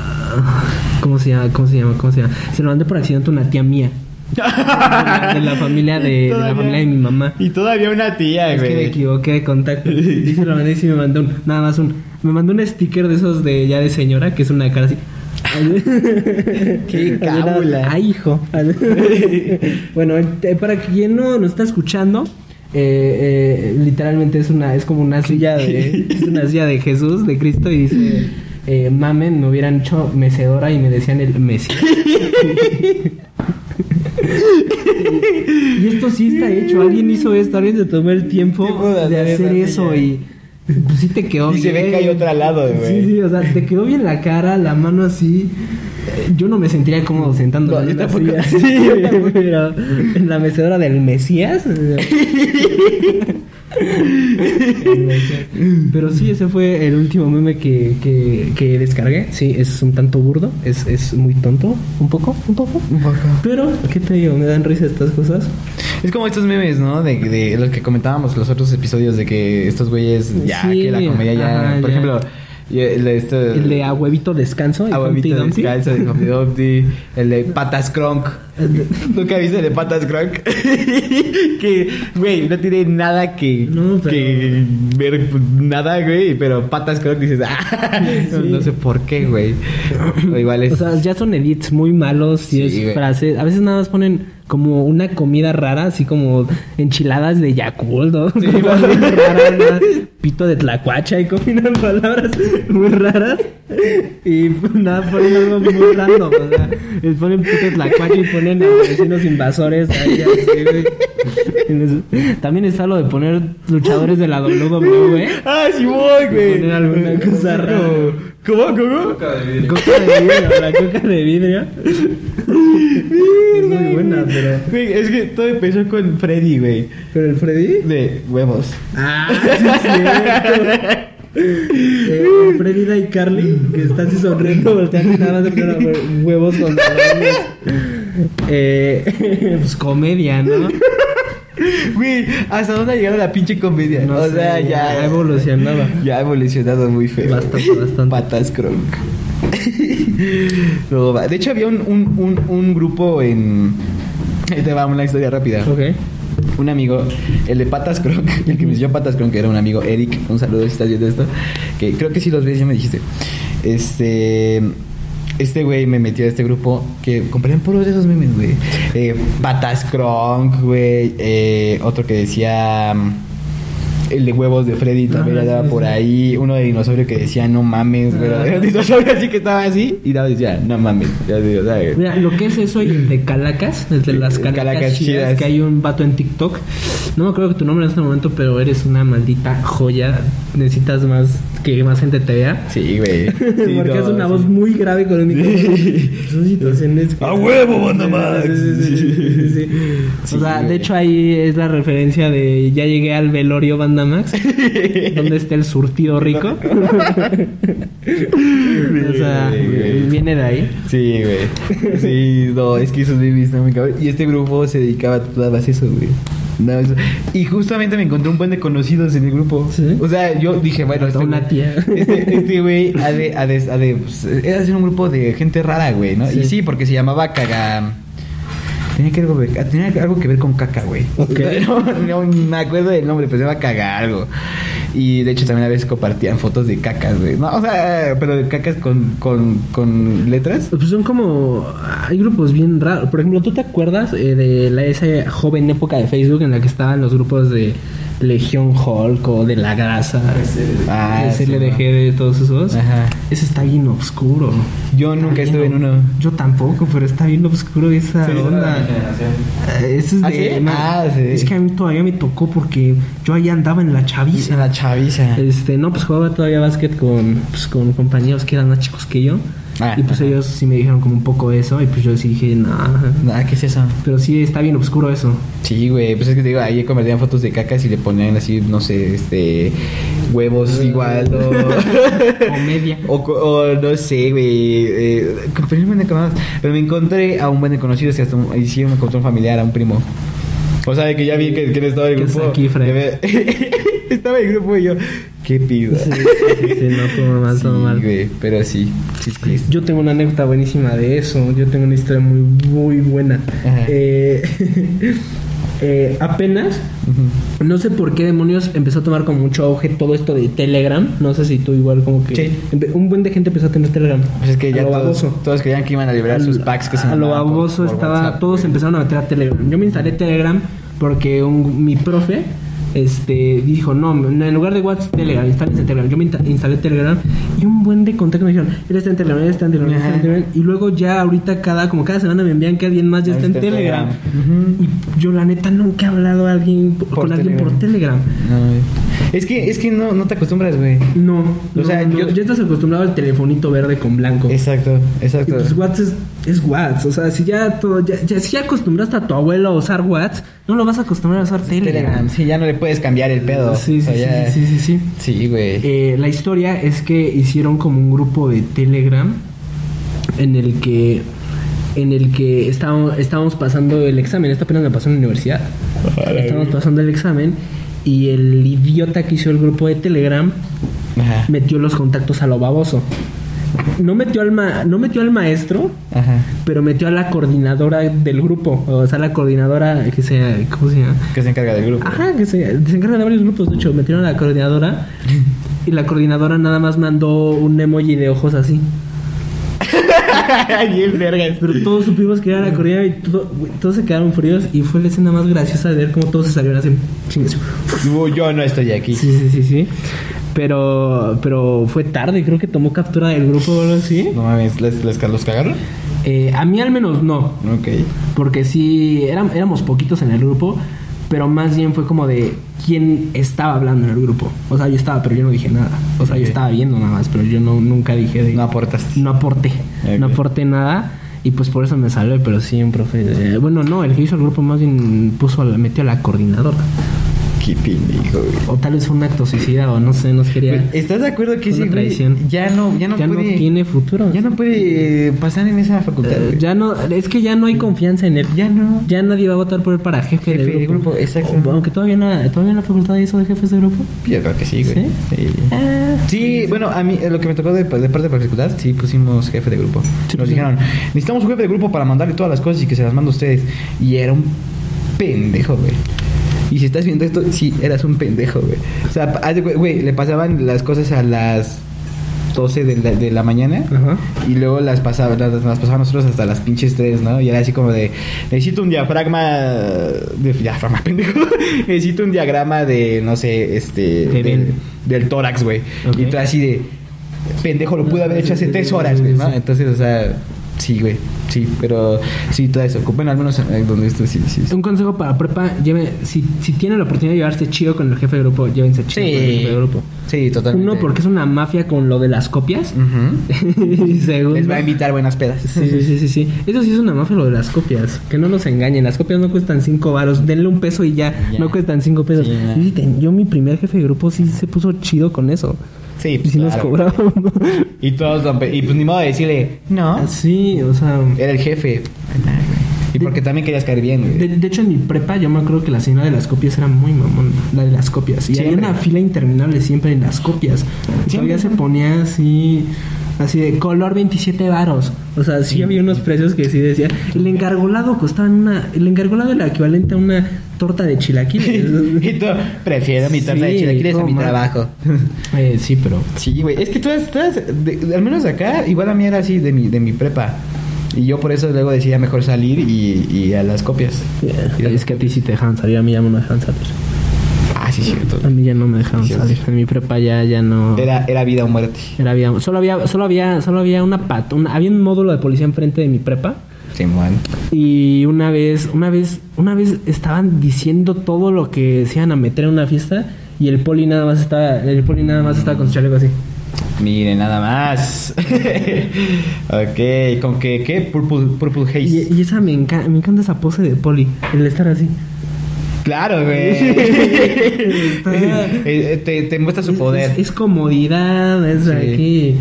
¿Cómo se llama? ¿Cómo se llama? ¿Cómo se llama? Se lo mandé por accidente a una tía mía. De la, de la familia de, de la familia de mi mamá. Y todavía una tía, Es que me güey. equivoqué de contacto. Lo mandé y me mandó un, nada más un. Me mandó un sticker de esos de ya de señora, que es una cara así. Qué cábula. Ay, hijo. bueno, eh, para quien no nos está escuchando, eh, eh, literalmente es una, es como una silla de, es una silla de Jesús, de Cristo, y dice, eh, mamen, me hubieran hecho mecedora y me decían el Mesías. Y esto sí está hecho, alguien hizo esto, alguien se tomó el tiempo de de hacer eso y pues sí te quedó Y se ve bien. que hay otra al lado, güey. Sí, sí, o sea, te quedó bien la cara, la mano así. Yo no me sentiría cómodo sentando No, en una silla. Sí. Pero en la mecedora del Mesías. Pero sí, ese fue el último meme que, que, que descargué. Sí, es un tanto burdo, es, es muy tonto, un poco, un poco. Un poco. Pero, ¿qué te digo? Me dan risa estas cosas. Es como estos memes, ¿no? De, de los que comentábamos los otros episodios de que estos güeyes ya, Sí, que la comedia ya. ajá, por ya. ejemplo, el de esto. El de a huevito descanso. A Humpty huevito Dumpty. descalzo de Humpty Dumpty, el de patas cronk. ¿Nunca viste de patas cronk? que, güey, no tiene nada que, No, pero- que ver, nada, güey, pero patas cronk dices, ah, no, Sí. no sé por qué, güey. O igual es... O sea, ya son edits muy malos y Sí, es frases. A veces nada más ponen como una comida rara, así como enchiladas de Yakult, ¿no? Sí. Pito de tlacuacha y combinan palabras muy raras. Y nada, ponen algo muy random. O sea, les ponen pito de tlacuacha y ponen a vecinos invasores ahí así, güey. Y les- También está lo de poner luchadores de la WWE. ah, sí voy, güey. Poner alguna cosa rara. ¿Cómo, cómo? Coca de vidrio, la coca de vidrio. es muy buena, pero. Güey, es que todo empezó con Freddy, güey. ¿Pero el Freddy? De huevos. Ah, sí, es cierto. Eh, Freddy y Carly, que está así sonriendo, volteando y nada más de huevos con. Eh, pues comedia, ¿no? Güey, ¿hasta dónde ha llegado la pinche comedia? No o sé, sea, ya. ya evolucionaba. Ya ha evolucionado muy feo. Bastante, bastante. Patas Kronk. No, de hecho, había un, un, un, un grupo en. Ahí te va una historia rápida. Ok. Un amigo, el de Patas Cronk, el que me enseñó Patas Cronk, que era un amigo, Eric, un saludo si estás viendo esto, que creo que sí los ves, ya me dijiste. Este, este güey me metió a este grupo que comprarían puros de esos memes, güey. Eh, Patas Cronk, güey. Eh, otro que decía... mm, El de huevos de Freddy también Ah, andaba sí, por sí. ahí. Uno de dinosaurio que decía no mames, güey. Ah. Era un dinosaurio así que estaba así. Y nada decía no mames. Ya digo, ¿sabes? Mira, lo que es eso y el de Calacas, el de las Calacas, Calacas chidas, chidas. que hay un vato en TikTok. No me acuerdo que tu nombre en este momento, pero eres una maldita joya. Necesitas más que más gente te vea. Sí, güey. Sí, Porque no, es una sí. voz muy grave con el micrófono. Son situaciones ¡A huevo, banda Max! Sí, sí, O sea, güey. de hecho ahí es la referencia de ya llegué al velorio Banda Max, donde está el surtido rico. o sea, güey. viene de ahí. Sí, güey. Sí, no, es que esos babies están muy cabrón. Y este grupo se dedicaba a más eso, güey. Más eso. Y justamente me encontré un buen de conocidos en el grupo. ¿Sí? O sea, yo dije, bueno, este una tía. Este, este güey ha de, ha de, ha de, pues, era un grupo de gente rara, güey, ¿no? Sí. Y sí, porque se llamaba Caga. Tenía que, algo, tenía algo que ver con caca, güey. Ok. No, no me acuerdo del nombre, pero se llama Caga algo. Y de hecho también a veces compartían fotos de cacas, güey. No, o sea, pero de cacas con, con, con letras. Pues son como. Hay grupos bien raros. Por ejemplo, ¿tú te acuerdas eh, de la, esa joven época de Facebook en la que estaban los grupos de Legión Hulk o de La Grasa? Ah, sí, SLDG de todos esos. Ajá. Ese está bien oscuro. Yo nunca estuve en uno. Yo tampoco, pero está bien oscuro esa onda. Eh, Ese es ¿Ah, de. sí? ma- Ah, sí. Es que a mí todavía me tocó porque yo ahí andaba en la chaviza. La chaviza. Este, no, pues jugaba todavía básquet con, pues, con compañeros que eran más chicos que yo. Ah, y pues ajá. ellos sí me dijeron como un poco eso. Y pues yo sí dije, no. Nada, ¿qué es eso? Pero sí está bien oscuro eso. Sí, güey, pues es que te digo, ahí convertían fotos de cacas y le ponían así, no sé, este, huevos igual, o... Comedia. o, no sé, güey, eh, pero, me encontré- a un buen que hasta un- ahí sí me encontré un familiar, a un primo. O sea, de que ya vi que, que estaba en el ¿Qué es grupo. aquí, Fred? estaba el grupo y yo, ¿qué pido? Sí, sí, sí, no, todo mal, todo mal. güey, pero sí. Yo tengo una anécdota buenísima de eso. Yo tengo una historia muy, muy buena. Ajá. Eh, eh, apenas, no sé por qué demonios empezó a tomar como mucho auge todo esto de Telegram. No sé si tú igual como que... Un buen de gente empezó a tener Telegram. Pues es que ya lo todos, todos creían que iban a liberar sus packs que se a lo baboso por estaba WhatsApp, todos güey. empezaron a meter a Telegram yo me instalé Telegram porque un- mi profe este dijo no en lugar de WhatsApp Telegram instales en Telegram yo me insta- instalé Telegram y un buen de contacto me dijeron él está en Telegram está en Telegram, está en. Telegram y luego ya ahorita cada como cada semana me envían que alguien más ya está en Telegram. Y yo la neta nunca he hablado a alguien con alguien por Telegram. No, es que, es que no, no te acostumbras, güey. no O sea, yo- ya estás acostumbrado al telefonito verde con blanco. Exacto, Y exacto. pues WhatsApp es, WhatsApp. O sea, si ya, todo, ya, ya- si ya acostumbraste a tu abuelo a usar WhatsApp, no lo vas a acostumbrar a usar Telegram. Telegram, sí, ya no le puedes cambiar el pedo. Sí, sí, O sea, ya- sí, sí, sí, sí. Sí, güey. Eh, la historia es que hicieron como un grupo de Telegram en el que en el que estábamos, estábamos pasando el examen. Esto apenas me pasó en la universidad. Estábamos pasando el examen y el idiota que hizo el grupo de Telegram Ajá. metió los contactos a lo baboso. No metió al, ma- no metió al maestro, Ajá. pero metió a la coordinadora del grupo. O sea, la coordinadora que se... ¿Cómo se llama? Que se encarga del grupo. Ajá, que se, se encarga de varios grupos. De hecho, metieron a la coordinadora y la coordinadora nada más mandó un emoji de ojos así. Bien vergas. Pero todos supimos que era la coordinadora y todo- todos se quedaron fríos y fue la escena más graciosa de ver cómo todos se salieron así. chingues. Yo no estoy aquí. Sí, sí, sí, sí. Pero, pero fue tarde, creo que tomó captura del grupo o algo así. No mames, ¿les, les, los cagaron? Eh, a mí al menos no. Ok. Porque sí, éram- éramos poquitos en el grupo, pero más bien fue como de quién estaba hablando en el grupo. O sea, yo estaba, pero yo no dije nada. O sea, yo estaba viendo nada más, pero yo no, nunca dije de... No aportas. no aporté. No aporté nada. Y pues por eso me salvé, pero sí, un profe... eh, bueno, no, el que hizo el grupo más bien puso, a la- metió a la coordinadora. Qué pendejo, güey. O tal vez fue un acto suicida o no sé, nos quería... ¿Estás de acuerdo que Una ese güey traición. ya no, ya no ya puede, no tiene futuro. ya no puede eh, pasar en esa facultad? Güey? ya no, es que ya no hay confianza en él. Ya no. Ya nadie va a votar por él para jefe, Jefe de grupo. grupo, exacto. O- Aunque todavía en la, todavía en la facultad hay eso de jefes de grupo. Yo creo que sí, güey. ¿Sí? Sí. Ah, Sí, bueno, a mí eh, lo que me tocó de, de parte de la facultad, sí pusimos jefe de grupo. Sí, Nos sí. dijeron, necesitamos un jefe de grupo para mandarle todas las cosas y que se las mande a ustedes. Y era un pendejo, güey. Y si estás viendo esto, sí, eras un pendejo, güey. O sea, güey, le pasaban las cosas a las 12 de la, de la mañana Ajá. y luego las pasaba, las, las pasaban nosotros hasta las pinches 3, ¿no? Y era así como de, necesito un diafragma, de diafragma, pendejo. necesito un diagrama de, no sé, este, De del- del tórax, güey. Y tú así de, pendejo, lo pude haber hecho hace 3 horas, güey, ¿no? Entonces, o sea, sí, güey, sí, pero sí, todo eso. Bueno, al menos donde esto sí, sí. sí. Un consejo para prepa, lleve, si, si tienen la oportunidad de llevarse chido con el jefe de grupo, llévense chido con el jefe de grupo. Sí, totalmente. Uno, porque es una mafia con lo de las copias. Y segundo... Les va a invitar buenas pedas. Sí, sí, sí, sí, sí. Eso sí es una mafia lo de las copias. Que no nos engañen. Las copias no cuestan cinco varos. Denle un peso y ya. No cuestan cinco pesos. Sí, ya. Y ten- yo, mi primer jefe de grupo, sí se puso chido con eso. Sí, Y pues, sí nos cobraban. Y todos, y pues ni modo de decirle, no, Así, o sea. era el jefe. Y porque también querías caer bien, güey. De, de hecho, en mi prepa, yo me acuerdo que la señora de las copias era muy mamón. La de las copias. Y Siempre. había una fila interminable siempre en las copias. Todavía se ponía así. Así de color 27 varos. O sea, sí, había unos precios que sí decía. El engargolado costaba una. El engargolado era equivalente a una torta de chilaquiles. y tú, prefiero mi torta de chilaquiles a mi trabajo. Eh, sí, pero. Sí, güey. Es que todas, todas, de- al menos acá, igual a mí era así de mi, de mi prepa. Y yo por eso luego decía mejor salir y, y a las copias. Yeah, Es que a ti sí te dejaban salir, a mí ya no me dejaban salir. Ah, sí, cierto. A mí ya no me dejaban Sí, salir. sí. En mi prepa ya, ya no. Era, era vida o muerte. Era había, solo había, solo había, solo había una pat, una- había un módulo de policía enfrente de mi prepa. Simón. Y una vez, una vez, una vez estaban diciendo todo lo que se iban a meter en una fiesta y el poli nada más estaba, el poli nada más estaba con su chaleco así. Miren, nada más. ok, ¿con qué? ¿Qué? Purple, purple Haze. Y, y esa me encanta, me encanta esa pose de poli, el estar así. Claro, güey. Eh, te, te muestra su poder. Es, es comodidad, es Sí. aquí.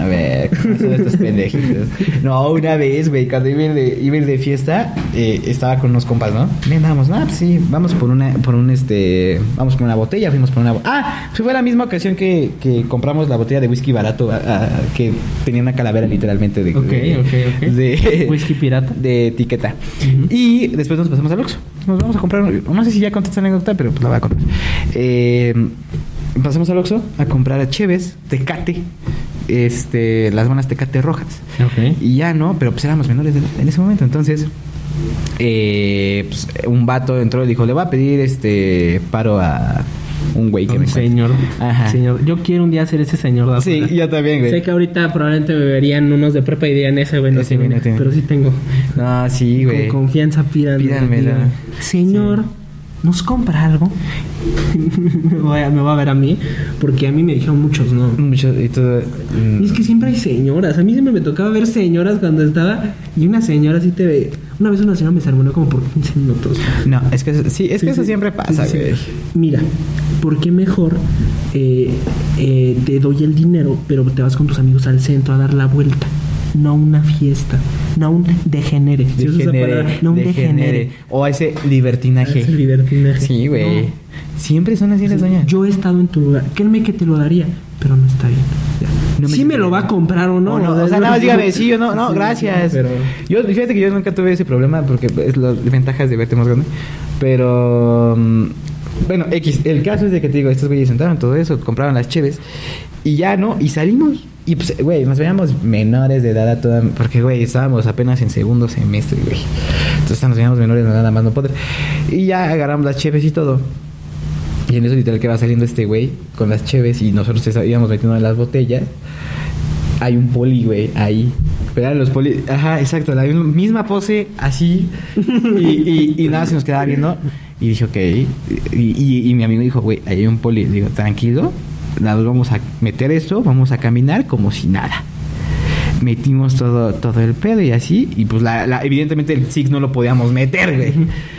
A ver, ¿cómo son estos pendejitos? No, una vez, güey, cuando iba a ir de, iba a ir de fiesta, eh, estaba con unos compas, ¿no? Y andábamos, no, pues sí, vamos por una, por un, este, vamos por una botella, fuimos por una... Ah, pues fue la misma ocasión que, que compramos la botella de whisky barato, a- a- que tenía una calavera literalmente de... Ok, de, ok, ok. de- Whisky pirata. De etiqueta. Y después nos pasamos al Oxxo. Nos vamos a comprar, no sé si ya conté esta anécdota, pero pues la voy a contar. Eh, pasamos al Oxxo a comprar a Cheves, Tecate, este, las buenas Tecate rojas. Y ya no, pero pues éramos menores de- en ese momento. Entonces, eh, pues, un vato entró y dijo, le va a pedir este paro a un güey que me Un encuentre". señor. Ajá. señor. Yo quiero un día ser ese señor de Sí, yo también, güey. Sé que ahorita probablemente me verían unos de prepa y dirían ese güey no Ese tiene, güey no tiene. pero sí tengo. No, sí, güey. Con confianza pídanme. Pídanmela. Señor, ¿nos compra algo? me, voy a, me va a ver a mí, porque a mí me dijeron muchos no. Mucho y todo. mm, Y es que siempre hay señoras. A mí siempre me tocaba ver señoras cuando estaba. Y una señora así te ve. Una vez una señora me sermonó como por 15 minutos. No, es que eso- sí, es Sí, que eso sí. siempre pasa, Sí, güey. Mira, ¿por qué mejor eh, eh, te doy el dinero, pero te vas con tus amigos al centro a dar la vuelta? No a una fiesta, no a un degenere. ¿Sí? No un degenere. degenere. O a ese libertinaje. Ese libertinaje. Sí, güey. No. Siempre son así las doñas. Yo he estado en tu lugar. Créeme que te lo daría, pero no está bien. No me sí lo va a comprar o no. O, no, o sea, nada más dígame sí o no. No, Sí, gracias. Pero... Yo, fíjate que yo nunca tuve ese problema porque es las ventajas de verte más grande. Pero. mm, Bueno, X, el caso es de que te digo, estos güeyes sentaron todo eso, compraron las cheves y ya no, y salimos. Y pues, güey, nos veíamos menores de edad a toda. Porque, güey, estábamos apenas en segundo semestre, güey. Entonces nos veíamos menores de edad nada más no poder. Y ya agarramos las cheves y todo. Y en eso literal que va saliendo este güey con las cheves y nosotros íbamos metiendo en las botellas. Hay un poli, güey, ahí. Pero eran los poli... Ajá, exacto, la misma pose, así. Y, y, y nada, se nos quedaba viendo. Y dije, ok. Y- y mi amigo dijo, güey, ahí hay un poli. Digo, tranquilo, nos vamos a meter esto, vamos a caminar como si nada. Metimos todo, todo el pedo y así. Y pues la, la- evidentemente el SIG no lo podíamos meter, güey.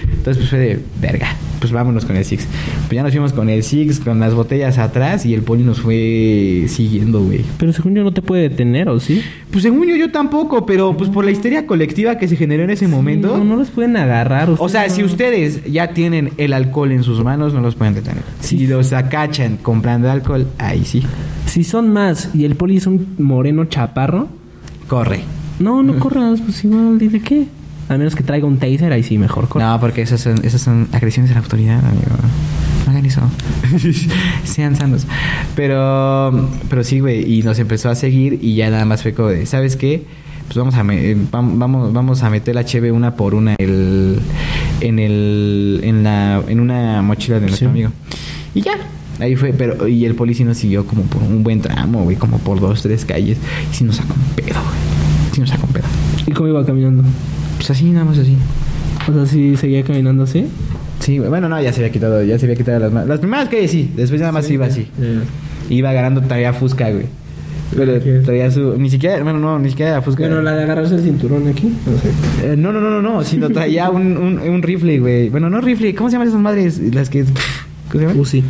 Entonces pues fue de verga. Pues vámonos con el Six. Pues ya nos fuimos con el Six, con las botellas atrás y el poli nos fue siguiendo, güey. Pero según yo no te puede detener, ¿o sí? Pues según yo, yo tampoco, pero pues por la histeria colectiva que se generó en ese momento. No, no los pueden agarrar. O sea, si ustedes ya tienen el alcohol en sus manos, no los pueden detener. Si los acachan comprando alcohol, ahí sí. Si son más y el poli es un moreno chaparro, Corre. no, no corras, pues igual, ¿de qué? A menos que traiga un taser, ahí sí mejor corre. No, porque esas son, esas son agresiones a la autoridad, amigo. No hagan eso. Sean sanos. Pero, pero sí, güey. Y nos empezó a seguir y ya nada más fue como de, ¿sabes qué? Pues vamos a, me- eh, vam- vamos, vamos a meter la cheve una por una el, en el, en la, en una mochila de nuestro Sí. amigo. Y ya. Ahí fue, pero, y el policía nos siguió como por un buen tramo, güey, como por dos, tres calles. Y sí nos sacó un pedo, güey. Sí nos sacó un pedo. ¿Y cómo iba caminando? Pues así, nada más así. O sea, sí seguía caminando así. Sí, bueno, no, ya se había quitado, ya se había quitado las manos. Las primeras calles sí, después nada más iba así. Eh, Iba ganando todavía Fusca, güey. Pero traía su. Ni siquiera, bueno, no, ni siquiera era Fusca. Bueno, la de agarrarse el cinturón aquí. No sé. Eh, no, no, no, no, no, sino traía un, un, un rifle, güey. Bueno, no rifle, ¿cómo se llaman esas madres? Las que. ¿Cómo se llaman? Uzi.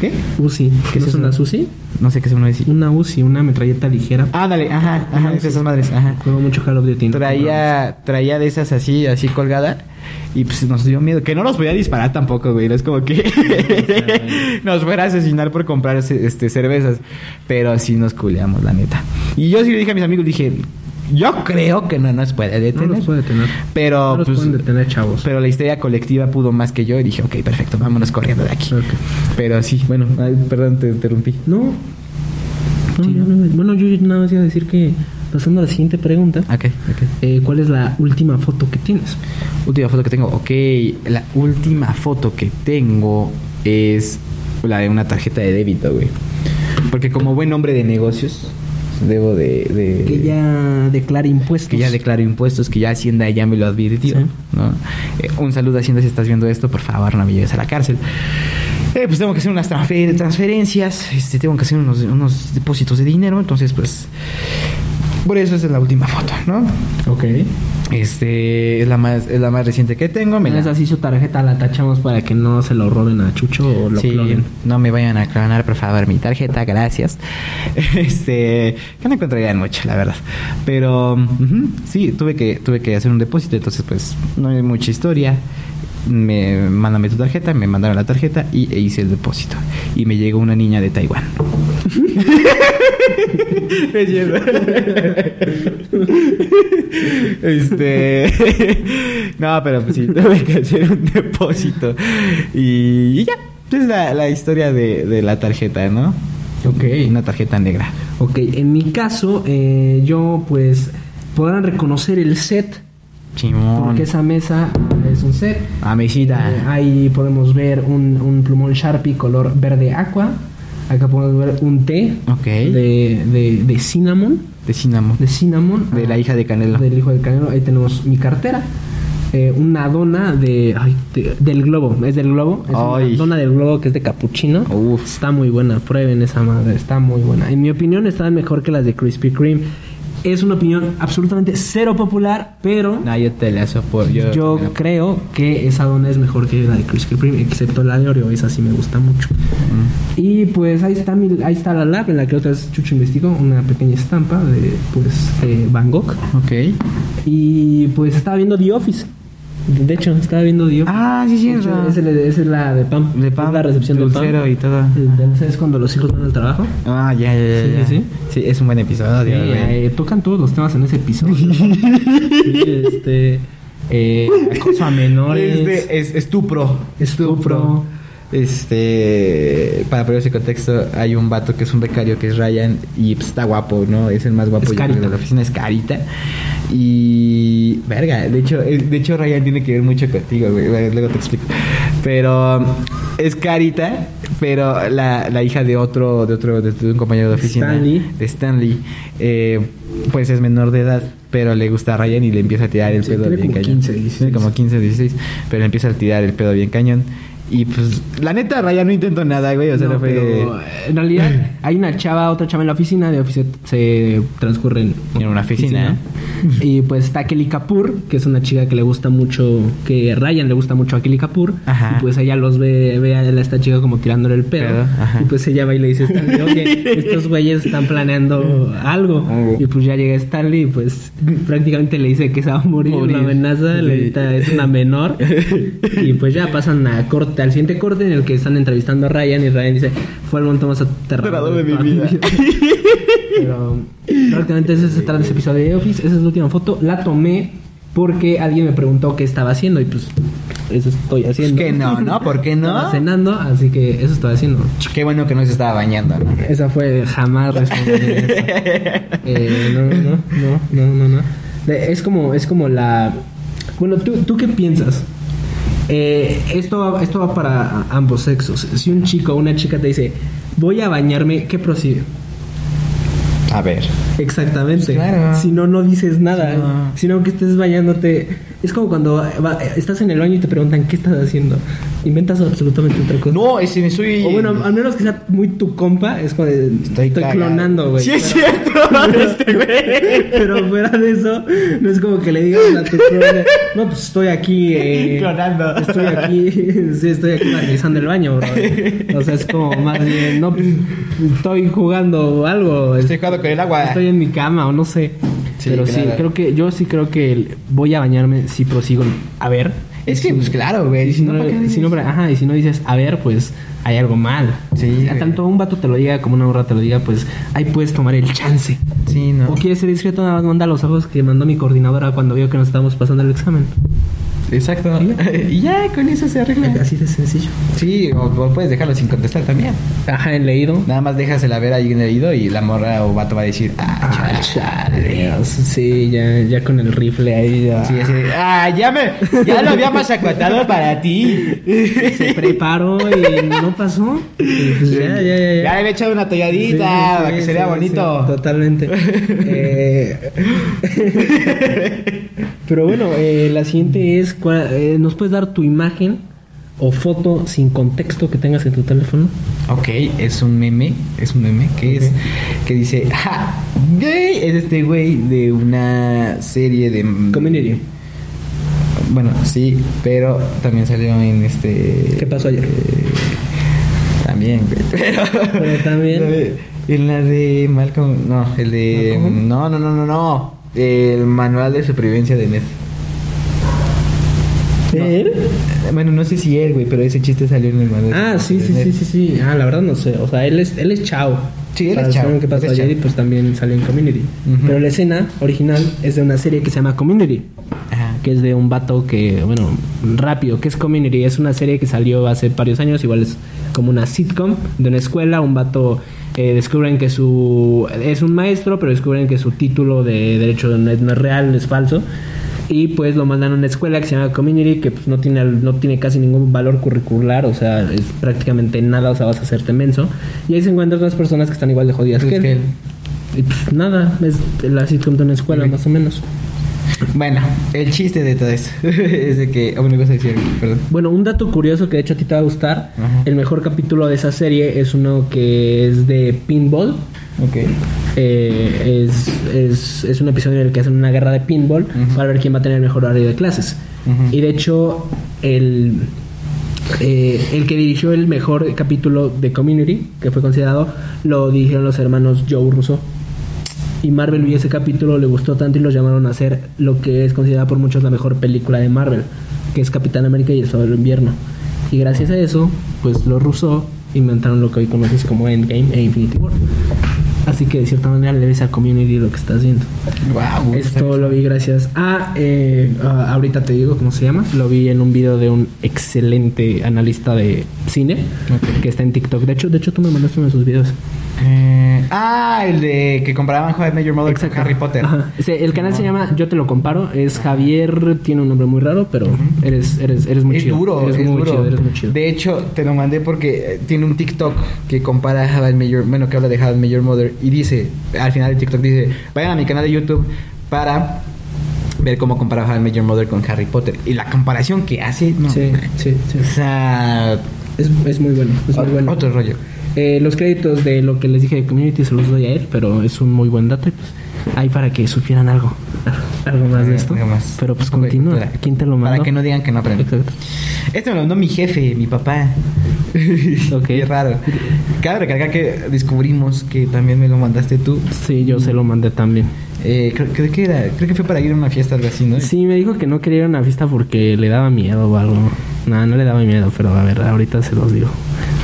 ¿Qué? Uzi. ¿Qué es es una Uzi? No sé qué se me decir. Una Uzi, una metralleta ligera. Ándale, ajá, ajá, es esas madres, ajá. Juego mucho Call of Duty. Traía, traía de esas así, así colgada. Y pues nos dio miedo. Que no nos podía disparar tampoco, güey. No es como que nos fuera a asesinar por comprar este, cervezas. Pero sí nos culeamos, la neta. Y yo sí le dije a mis amigos, dije, yo creo que no nos puede No detener. los puede detener. Pero, no los pues, pueden detener, chavos. pero la histeria colectiva pudo más que yo. Y dije, ok, perfecto, vámonos corriendo de aquí. Ok. Pero sí, bueno, ay, perdón, te interrumpí. No. No, Sí, ¿no? no- Bueno, yo nada más iba a decir que, pasando a la siguiente pregunta, Ok, ok. eh, ¿cuál es la última foto que tienes? Última foto que tengo. Ok, la última foto que tengo es la de una tarjeta de débito, güey. Porque como buen hombre de negocios, debo de... de- Que ya declara impuestos. que ya declaro impuestos, que ya Hacienda ya me lo advirtió. Sí. ¿no? Eh, un saludo a Hacienda si estás viendo esto, por favor, no me lleves a la cárcel. Eh, pues tengo que hacer unas transfer- transferencias, este, tengo que hacer unos, unos depósitos de dinero, entonces pues... Por eso esa es la última foto, ¿no? Ok. Este es la más, es la más reciente que tengo. Me la- Es así su tarjeta, la tachamos para que no se lo roben a Chucho o lo Sí, clonen. no me vayan a clonar, por favor, mi tarjeta, gracias. Este, que no encontrarían mucho, la verdad. Pero ujú, sí, tuve que, tuve que hacer un depósito, entonces pues no hay mucha historia. Me mándame tu tarjeta, me mandaron la tarjeta y e hice el depósito. Y me llegó una niña de Taiwán. Este no pero pues sí tuve que hacer un depósito y, y ya es la, la historia de, de la tarjeta no Ok. una tarjeta negra Ok, en mi caso, eh, yo pues podrán reconocer el set, chimón porque esa mesa es un set. a mesita Eh, ahí podemos ver un, un plumón Sharpie color verde aqua. Acá podemos ver un té Ok. de, de, de cinnamon. de cinnamon De cinnamon. De la hija de Canelo. Del hijo de Canelo. Ahí tenemos mi cartera. Eh, una dona de, ay, de- del globo. Es del globo. Es Ay. una dona del globo que es de capuchino. Uf. Está muy buena. Prueben esa madre. Está muy buena. En mi opinión, está mejor que las de Krispy Kreme. Es una opinión absolutamente cero popular, pero no yo te la soporto yo, yo creo que esa dona es mejor que la de Krispy Kreme, excepto la de Oreo. Esa sí me gusta mucho. Y pues ahí está, mi- ahí está la lab en la que otra vez Chucho investigó una pequeña estampa de pues eh, Van Gogh. ok Y pues estaba viendo The Office. De hecho, estaba viendo Office. ah sí sí hecho, esa es la- de Pam. de Pam Es la recepción de Pam. dulcero y todo Entonces es cuando los hijos van al trabajo. ah ya ya ya, Sí, sí, sí es un buen episodio Sí, eh, tocan todos los temas en ese episodio. sí, este. Eh, acoso a menores. Este es estupro. Estupro. Este, para poner ese contexto, hay un vato que es un becario que es Ryan y pues, está guapo, ¿no? Es el más guapo Es yo creo, carita. de la oficina, es carita. Y, verga, de hecho, eh, de hecho Ryan tiene que ver mucho contigo, güey. Luego te explico. Pero es carita, pero la, la hija de otro, de otro, de, un compañero de oficina, Stanley. de Stanley, eh, pues es menor de edad, pero le gusta a Ryan y le empieza a tirar el Sí, pedo bien como cañón. 15, 16. Tiene como 15 o 16, pero le empieza a tirar el pedo bien cañón. Y pues, la neta, Raya no intentó nada, güey. O sea, No, no, fue. pero, en realidad hay una chava, otra chava en la oficina, de oficina se transcurre en, En una oficina. Y pues está Kelly Kapoor, que es una chica que le gusta mucho, que Ryan le gusta mucho a Kelly Kapoor. Ajá. Y pues ella los ve, ve a esta chica como tirándole el pedo. Pedo, ajá. Y pues ella va y le dice a Stanley, oye, estos güeyes están planeando algo. Y pues ya llega Stanley y pues prácticamente le dice que se va a morir, Morir. una amenaza, le Sí. grita, es una menor. y pues ya pasan a corte, al siguiente corte en el que están entrevistando a Ryan y Ryan dice, fue el momento más aterrador de mi vida. Pero prácticamente ese se trata ese episodio de Office. Esa es la última foto. La tomé porque alguien me preguntó qué estaba haciendo y pues eso estoy haciendo. que no, ¿no? ¿Por qué no? Estaba cenando, así que eso estoy haciendo. Qué bueno que no se estaba bañando, ¿no? Esa fue jamás responderé esa. Eh, no, no, no, no, no, no. Es como, es como la. Bueno, ¿tú, ¿tú qué piensas? Eh, esto, va, esto va para ambos sexos. Si un chico o una chica te dice, voy a bañarme, ¿qué prosigue? A ver. Exactamente. Pues claro. Si no, no dices nada. Sí, no. Sino que estés bañándote. Es como cuando va- estás en el baño y te preguntan, ¿qué estás haciendo? Inventas absolutamente otra cosa. No, ese me soy. O bueno, al menos que sea muy tu compa, es como de, estoy, clonando, güey. Sí, es Pero- cierto. este güey. Pero fuera de eso, no es como que le digas a tu clon, no, pues estoy aquí. eh, Clonando. Estoy aquí, sí, estoy aquí realizando el baño, bro. O sea, es como más bien, no, pues estoy jugando algo. Estoy jugando con el agua. Estoy en mi cama o no sé. Sí, Pero sí, creo que yo sí creo que voy a bañarme si prosigo. A ver. Es que, pues claro, güey. Y si no, ¿para qué y si no, ajá, y si no dices, a ver, pues hay algo mal. Sí, güey. tanto un vato te lo diga como una morra te lo diga, pues ahí puedes tomar el chance. Sí, no. O quieres ser discreto, nada más manda los ojos que mandó mi coordinadora cuando vio que nos estábamos pasando el examen. Exacto. y ya, con eso se arregla. Así de sencillo. Sí, o, o puedes dejarlo sin contestar también. Ajá, en leído. Nada más déjasela ver ahí en el oído y la morra o vato va a decir, ah, Ah, chale. chale. Sí, ya, ya con el rifle ahí ya. Sí, así de, ah, ya me, ya lo habíamos acotado para ti. Se preparó y no pasó. Y pues ya, ya, ya. Ya ya. le había echado una tolladita Sí, para sí, que se vea sí, bonito. totalmente. Eh, Pero bueno, eh, la siguiente es, ¿cuál- eh, ¿nos puedes dar tu imagen o foto sin contexto que tengas en tu teléfono? Ok, es un meme, es un meme que es que dice, ¡ja! Gay es este güey de una serie de Community. Bueno, sí, pero también salió en este ¿Qué pasó ayer? eh, también, güey. Pero, Pero también. en la de Malcolm, no, el de ¿Malcolm? no, no, no, no, no. El manual de supervivencia de Ned. No. ¿Él? Bueno, no sé si él, güey, pero ese chiste salió en el de Ah, sí, sí, sí, sí, sí. Ah, la verdad no sé. O sea, él es, él es Chao. Sí, él es que Chao, ¿Qué pasó él ayer? Y pues también salió en Community. Pero la escena original es de una serie que se llama Community. Ajá. que es de un vato que, bueno, rápido, que es Community, es una serie que salió hace varios años, igual es como una sitcom de una escuela, un vato eh, descubren que su es un maestro, pero descubren que su título de derecho no es, no es real, es falso. Y pues lo mandan a una escuela que se llama Community, que pues no tiene, no tiene casi ningún valor curricular, o sea, es prácticamente nada, o sea, vas a hacerte menso. Y ahí se encuentran otras personas que están igual de jodidas Pues que él. que él. Y pues nada, es la sitcom de una escuela, más o menos. Bueno, el chiste de todo eso es de que. Oh, decir, perdón. Bueno, un dato curioso que de hecho a ti te va a gustar. Ajá. El mejor capítulo de esa serie es uno que es de pinball. Ok. Eh, es, es, es un episodio en el que hacen una guerra de pinball para ver quién va a tener el mejor horario de clases. Y de hecho, el, eh, el que dirigió el mejor capítulo de Community, que fue considerado, lo dirigieron los hermanos Joe Russo. Y Marvel vio ese capítulo, le gustó tanto y lo llamaron a hacer lo que es considerada por muchos la mejor película de Marvel, que es Capitán América y el Soldado del Invierno. Y gracias a eso, pues los Russo inventaron lo que hoy conoces como Endgame e Infinity War. Así que de cierta manera le ves a Community lo que está haciendo. Wow. Esto lo vi gracias a, eh, a- ahorita te digo cómo se llama, lo vi en un video de un excelente analista de cine que está en TikTok. De hecho, de hecho tú me mandaste uno de sus videos. Eh, ah, el de que comparaban How I Met Your Mother con Harry Potter. El canal se llama Yo te lo comparo. Es Javier, tiene un nombre muy raro, pero eres, eres, eres muy es chido. duro, eres es muy duro. chido, eres muy chido. De hecho, te lo mandé porque eh, tiene un TikTok que compara How I Met Your, bueno, que habla de How I Met Your Mother y dice, al final del TikTok dice, vayan a mi canal de YouTube para ver cómo comparaba How I Met Your Mother con Harry Potter. Y la comparación que hace, no. Sí, sí, sí. O sea, Es, es muy bueno, es muy bueno. otro rollo. Eh, los créditos de lo que les dije de Community se los doy a él, pero es un muy buen dato. pues, ahí para que supieran algo, algo más de esto. Más. Pero pues continúa. ¿Quién te lo mandó? Para que no digan que no aprendí. Exacto. Este me lo mandó mi jefe, mi papá. Ok. Qué raro. Cabe recalcar que descubrimos que también me lo mandaste tú. Sí, yo se lo mandé también. Eh, creo, creo que era, creo que fue para ir a una fiesta algo así, ¿no? Sí, me dijo que no quería ir a una fiesta porque le daba miedo o algo. No, no le daba miedo, pero a ver, ahorita se los digo.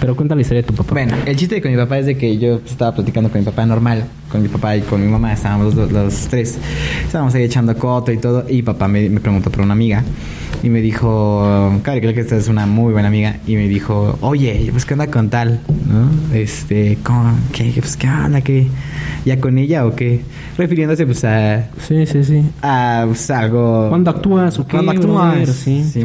Pero cuenta la historia de tu papá. Bueno, el chiste con mi papá es de que yo estaba platicando con mi papá normal, con mi papá y con mi mamá, estábamos los, los tres, estábamos ahí echando coto y todo, y papá me, me preguntó por una amiga y me dijo, claro, creo que esta es una muy buena amiga, y me dijo, oye, pues qué onda con tal, ¿no? Este, ¿con, qué, pues qué onda, qué, ya con ella o qué, refiriéndose pues a, Sí, sí, sí. a pues, algo... ¿Cuándo actúas o qué, ¿Cuándo actúas? brother? Sí, sí.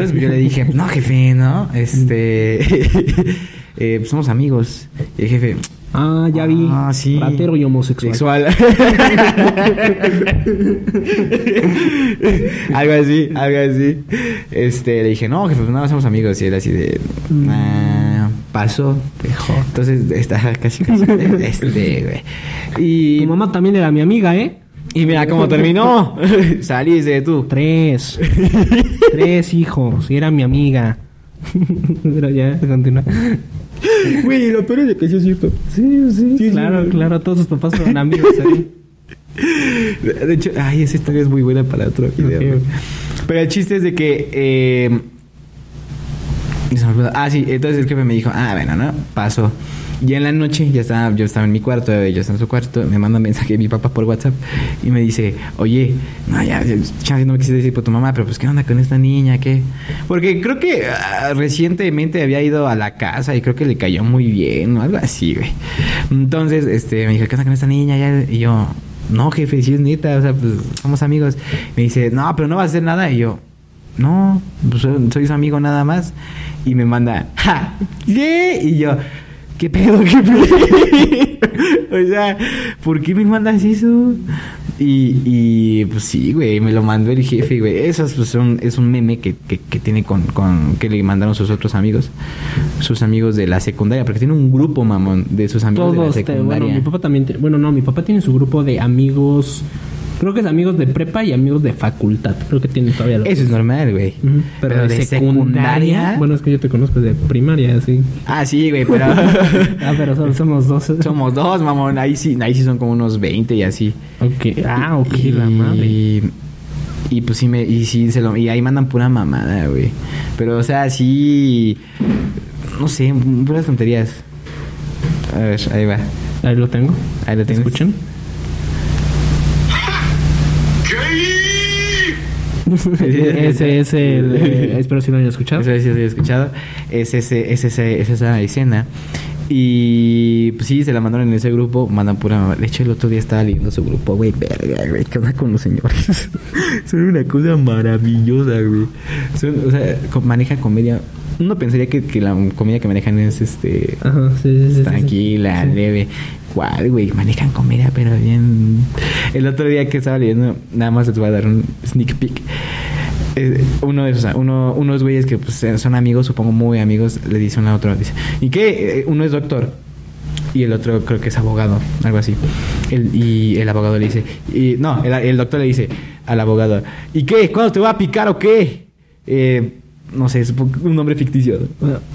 Entonces yo le dije, no, jefe, ¿no? Este... eh, pues, somos amigos. Y el jefe... Ah, ya vi. Ah, sí. Ratero y homosexual. Sexual. algo así, algo así. Este, le dije, no, jefe, pues nada, somos amigos. Y él así de... "Ah, pasó. Dejó. Entonces, está casi, casi. Este, güey. Y... Tu mamá también era mi amiga, ¿eh? Y mira cómo terminó. Saliste tú. Tres. Tres hijos. Y era mi amiga. Pero ya, continúa. Güey, lo peor es de que sí es cierto. Sí, sí. Sí, claro, sí. claro. Todos sus papás son amigos ahí. De hecho, ay, esa historia es muy buena para otro video. Pero el chiste es de que. eh. Ah, sí, entonces el jefe me dijo, ah, bueno, ¿no? Pasó. Y en la noche, ya estaba, yo estaba en mi cuarto, ella está en su cuarto, me manda un mensaje mi papá por WhatsApp y me dice, oye, no, ya, chance, no me quise decir por tu mamá, pero pues, ¿qué onda con esta niña? ¿Qué? Porque creo que ah, recientemente había ido a la casa y creo que le cayó muy bien o algo así, güey. Entonces, este, me dijo, ¿qué onda con esta niña? Y yo, no, jefe, si es neta, o sea, pues, somos amigos. Me dice, no, pero no vas a hacer nada. Y yo, no, pues soy, soy su amigo nada más. Y me manda, ¡ja! ¿Qué? Y yo, ¿qué pedo? ¿Qué pedo? o sea, ¿por qué me mandas eso? Y, y pues sí, güey, me lo mandó el jefe, güey. Eso es, pues, son- es un meme que, que, que tiene con, con. que le mandaron sus otros amigos. Sus amigos de la secundaria. Porque tiene un grupo, mamón, de sus amigos Todos, de la te- secundaria. bueno, mi papá también, te- bueno, no, mi papá tiene su grupo de amigos, creo que es amigos de prepa y amigos de facultad, creo que tiene todavía los Eso es normal, güey. Pero, de, secundaria, bueno, es que yo te conozco de primaria, sí. Ah, sí, güey, pero. Ah, pero solo somos dos. Somos dos, mamón. Ahí sí, ahí sí son como unos 20 y así. Ok, ah, ok, y, la madre. Y pues sí me, y sí se lo, y ahí mandan pura mamada, güey. Pero o sea, sí, no sé, puras tonterías. A ver, ahí va. Ahí lo tengo. Ahí lo ¿Te tienes. escuchan? ese es el. eh, espero si lo hayan escuchado. Sí lo he escuchado. Es, ese, es, ese, es esa escena. Y pues sí, se la mandaron en ese grupo, mandan pura mamá. De hecho, el otro día estaba leyendo su grupo, güey, verga, güey, ¿qué onda con los señores? Son una cosa maravillosa, güey. Son, o sea, manejan comedia. Uno pensaría que, que la comedia que manejan es este Ajá, sí, sí, sí, tranquila, leve. ¿Cuál, güey? Manejan comedia, pero bien. El otro día que estaba leyendo, nada más les voy a dar un sneak peek. Eh, uno de esos, uno, unos güeyes que pues, son amigos, supongo muy amigos, le dice uno a otro, dice, ¿y qué? Eh, Uno es doctor y el otro creo que es abogado, algo así. El- y el abogado le dice, y, no, el, el doctor le dice al abogado, ¿y qué? ¿Cuándo te va a picar o qué? Eh, no sé, es un nombre ficticio.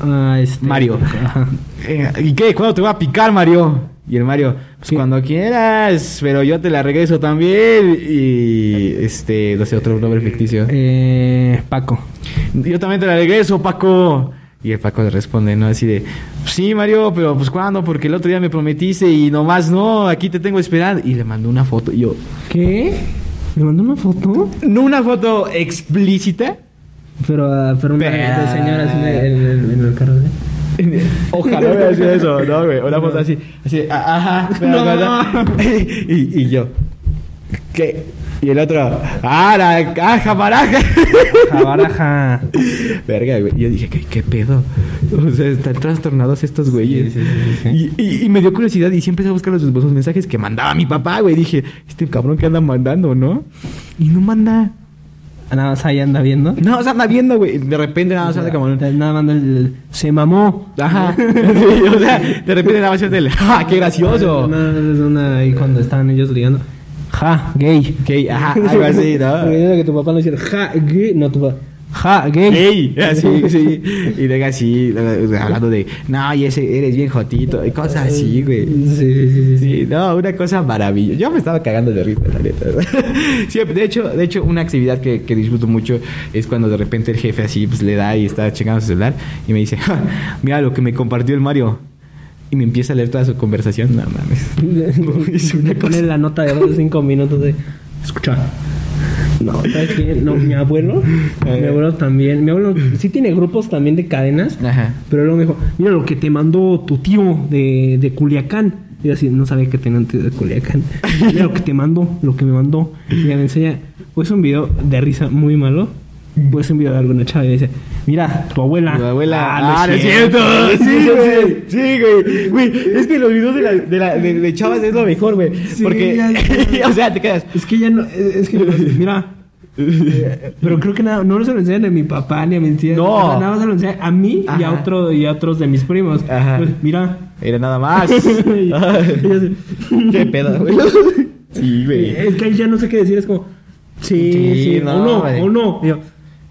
Ah, este. Mario. Eh, ¿Y qué? ¿Cuándo te va a picar, Mario? Y el Mario, pues ¿Qué? cuando quieras, pero yo te la regreso también. Y este, no sé, otro nombre ficticio. Eh, Paco. Yo también te la regreso, Paco. Y el Paco le responde, ¿no? Así de, sí, Mario, pero pues cuándo, porque el otro día me prometiste y nomás no, aquí te tengo esperando. Y le mandó una foto. Y yo, ¿Qué? ¿Me mandó una foto? no una foto explícita. Pero, ah, pero una de señora así en el, en el- en el carro. ¿eh? Ojalá hubiera sido eso, ¿no, güey? Una foto así, así, a- ajá. pero- No. y, y yo, ¿Qué? Y el otro, ¡ah, la caja, baraja! Jabaraja. Verga, güey. Yo dije, ¿qué, qué pedo? O sea, están trastornados estos güeyes. Sí, sí, sí, sí. Y, y- y me dio curiosidad y siempre empecé a buscar los, los mensajes que mandaba mi papá, güey. Dije, este cabrón que anda mandando, ¿no? Y no manda. Nada más ahí anda viendo. No, o sea, anda viendo, güey. De repente nada más anda como... Nada más manda el, se mamó. Ajá. Sí, o sea, de repente nada más es del... ¡Ah, qué gracioso! No, es una ahí cuando estaban ellos ligando. Ja, gay. Que, ajá, algo así, ¿no? Era que tu papá no hiciera ja, gay. No, tu papá. Ja, gay. ¡Ey! Así, sí. Y luego así, hablando de, no, y ese eres bien jotito, y cosas así, güey. Sí, sí, sí, sí. No, una cosa maravillosa. Yo me estaba cagando de risa, la neta. Sí, de hecho, de hecho, una actividad que, que disfruto mucho es cuando de repente el jefe así pues le da y está checando su celular y me dice, "Ja, mira lo que me compartió el Mario. Y me empieza a leer toda su conversación. No mames. Es una pone la nota de 5 minutos de. Escucha. No, ¿sabes qué? No, mi abuelo. mi abuelo también. Mi abuelo sí tiene grupos también de cadenas. Ajá. Pero luego me dijo: Mira lo que te mandó tu tío de, de Culiacán. Y yo así, no sabía que tenía un tío de Culiacán. Mira lo que te mandó, lo que me mandó. Y me enseña. Pues un video de risa muy malo. Pues un video de alguna chava y dice: Mira, tu abuela. Tu abuela. Ah, no es cierto. Sí, güey. Sí, güey. Güey, es que los videos de, la, de, la, de, de chavas es lo mejor, güey. Sí, Porque, ya, ya. o sea, te quedas. Es que ya no, es que mira. pero creo que nada, no se lo enseñan a mi papá ni a mis tías. No. O sea, nada más se lo enseñan a mí y a otro y a otros de mis primos. Ajá. Pues, mira. Era nada más. Qué pedo, güey. Sí, güey. Es que ahí ya no sé qué decir, es como sí, Sí, sí, no, o no, o no. Y yo,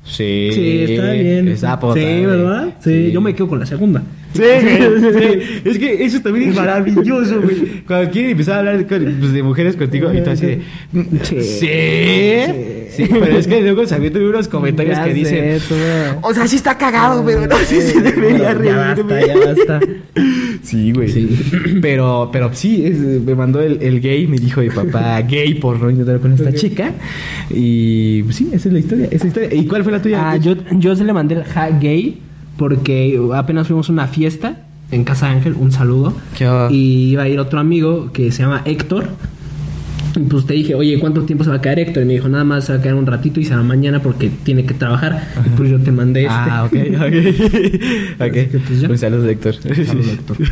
Sí. sí, está bien. Está sí. ¿verdad? Sí, yo me quedo con la segunda. Sí, sí. Es que eso también es maravilloso, güey. Cuando quieren empezar a hablar de, pues, de mujeres contigo y tú así de. "Mm, Sí. Sí. Sí, pero es que luego se avientan unos comentarios Ya que dicen. O sea, sí está cagado, pero no sé si debería Pero ya reírme". basta, ya basta. Sí, güey. Pero, pero sí, es- me mandó el, el gay, me dijo mi papá gay por no intentar con esta chica. Y pues, sí, esa es la historia, esa es la historia. ¿Y cuál fue la tuya? Ah, yo, yo se le mandé el ja gay porque apenas fuimos a una fiesta en Casa Ángel, un saludo. ¿Qué va? Y iba a ir otro amigo que se llama Héctor. Y pues te dije, oye, ¿cuánto tiempo se va a quedar Héctor? Y me dijo, nada más se va a quedar un ratito y será mañana porque tiene que trabajar. Y pues yo te mandé este. Ah, ok, ok. Así que, pues. Un saludo, Héctor. Saludo, Héctor.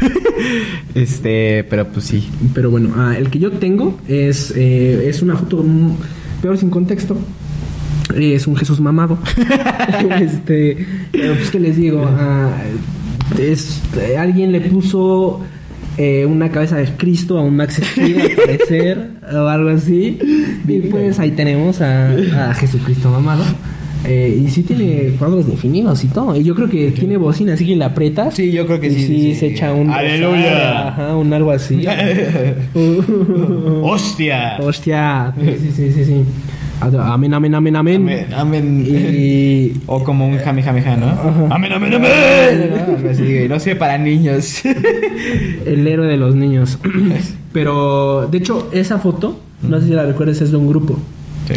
Este, pero pues sí. Pero bueno, ah, el que yo tengo es, eh, es una foto peor sin contexto. Es un Jesús mamado. este, pero pues que les digo, Ah, es, eh, alguien le puso eh, una cabeza de Cristo a un Max Steel al parecer o algo así. Y pues ahí tenemos a, a Jesucristo mamado. Eh, y sí tiene cuadros definidos y todo. Y yo creo que tiene bocina, así que la aprietas. Sí, yo creo que y sí, sí. sí. se echa un. ¡Aleluya! Ajá, un algo así. ¡Hostia! Hostia. Sí, sí, sí, sí. Amén, amén, amén, amén. Amén. Y. O como un jame, jame, jame, ¿no? Amén, amén, amén. ¿no? Sé, para niños. El héroe de los niños. Pero, de hecho, esa foto, no sé si la recuerdas, es de un grupo. Sí.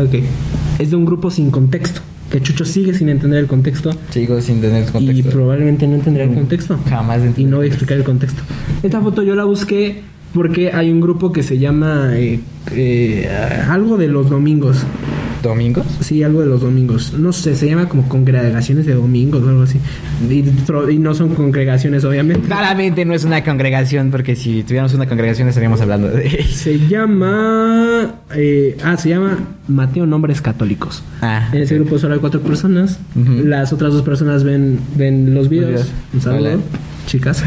Ok. Es de un grupo sin contexto. Que Chucho sigue sin entender el contexto. Sigo sin tener Y contexto. probablemente no entenderá el contexto. Jamás Y entendí. no voy a explicar el contexto. Esta foto yo la busqué porque hay un grupo que se llama eh, eh, algo de los domingos. ¿Domingos? Sí, algo de los domingos. No sé, se llama como congregaciones de domingos o algo así. Y, no son congregaciones, obviamente. Claramente no es una congregación, porque si tuviéramos una congregación estaríamos hablando de Se llama. eh, ah, se llama Mateo Nombres Católicos. Ah, En ese grupo solo hay cuatro personas. Las otras dos personas ven, ven los videos. Un saludo. Chicas.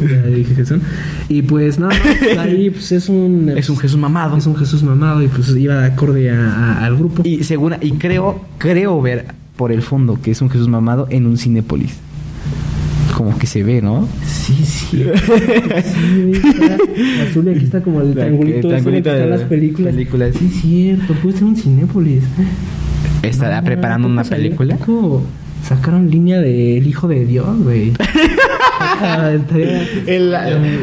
Ya dije que son. Y pues nada más, ahí pues es un. Es un Jesús mamado. Es un Jesús mamado y pues iba acorde a- a- al grupo. Y segura, y creo, creo ver por el fondo que es un Jesús mamado en un Cinépolis. Como que se ve, ¿no? Sí, sí. sí está azul y aquí está como el triangulito, el de las películas. películas. Sí, cierto. Puede ser un Cinépolis. ¿Estará No, preparando ¿poco una película? ¿Poco Sacaron línea del Hijo de Dios, güey. Ah,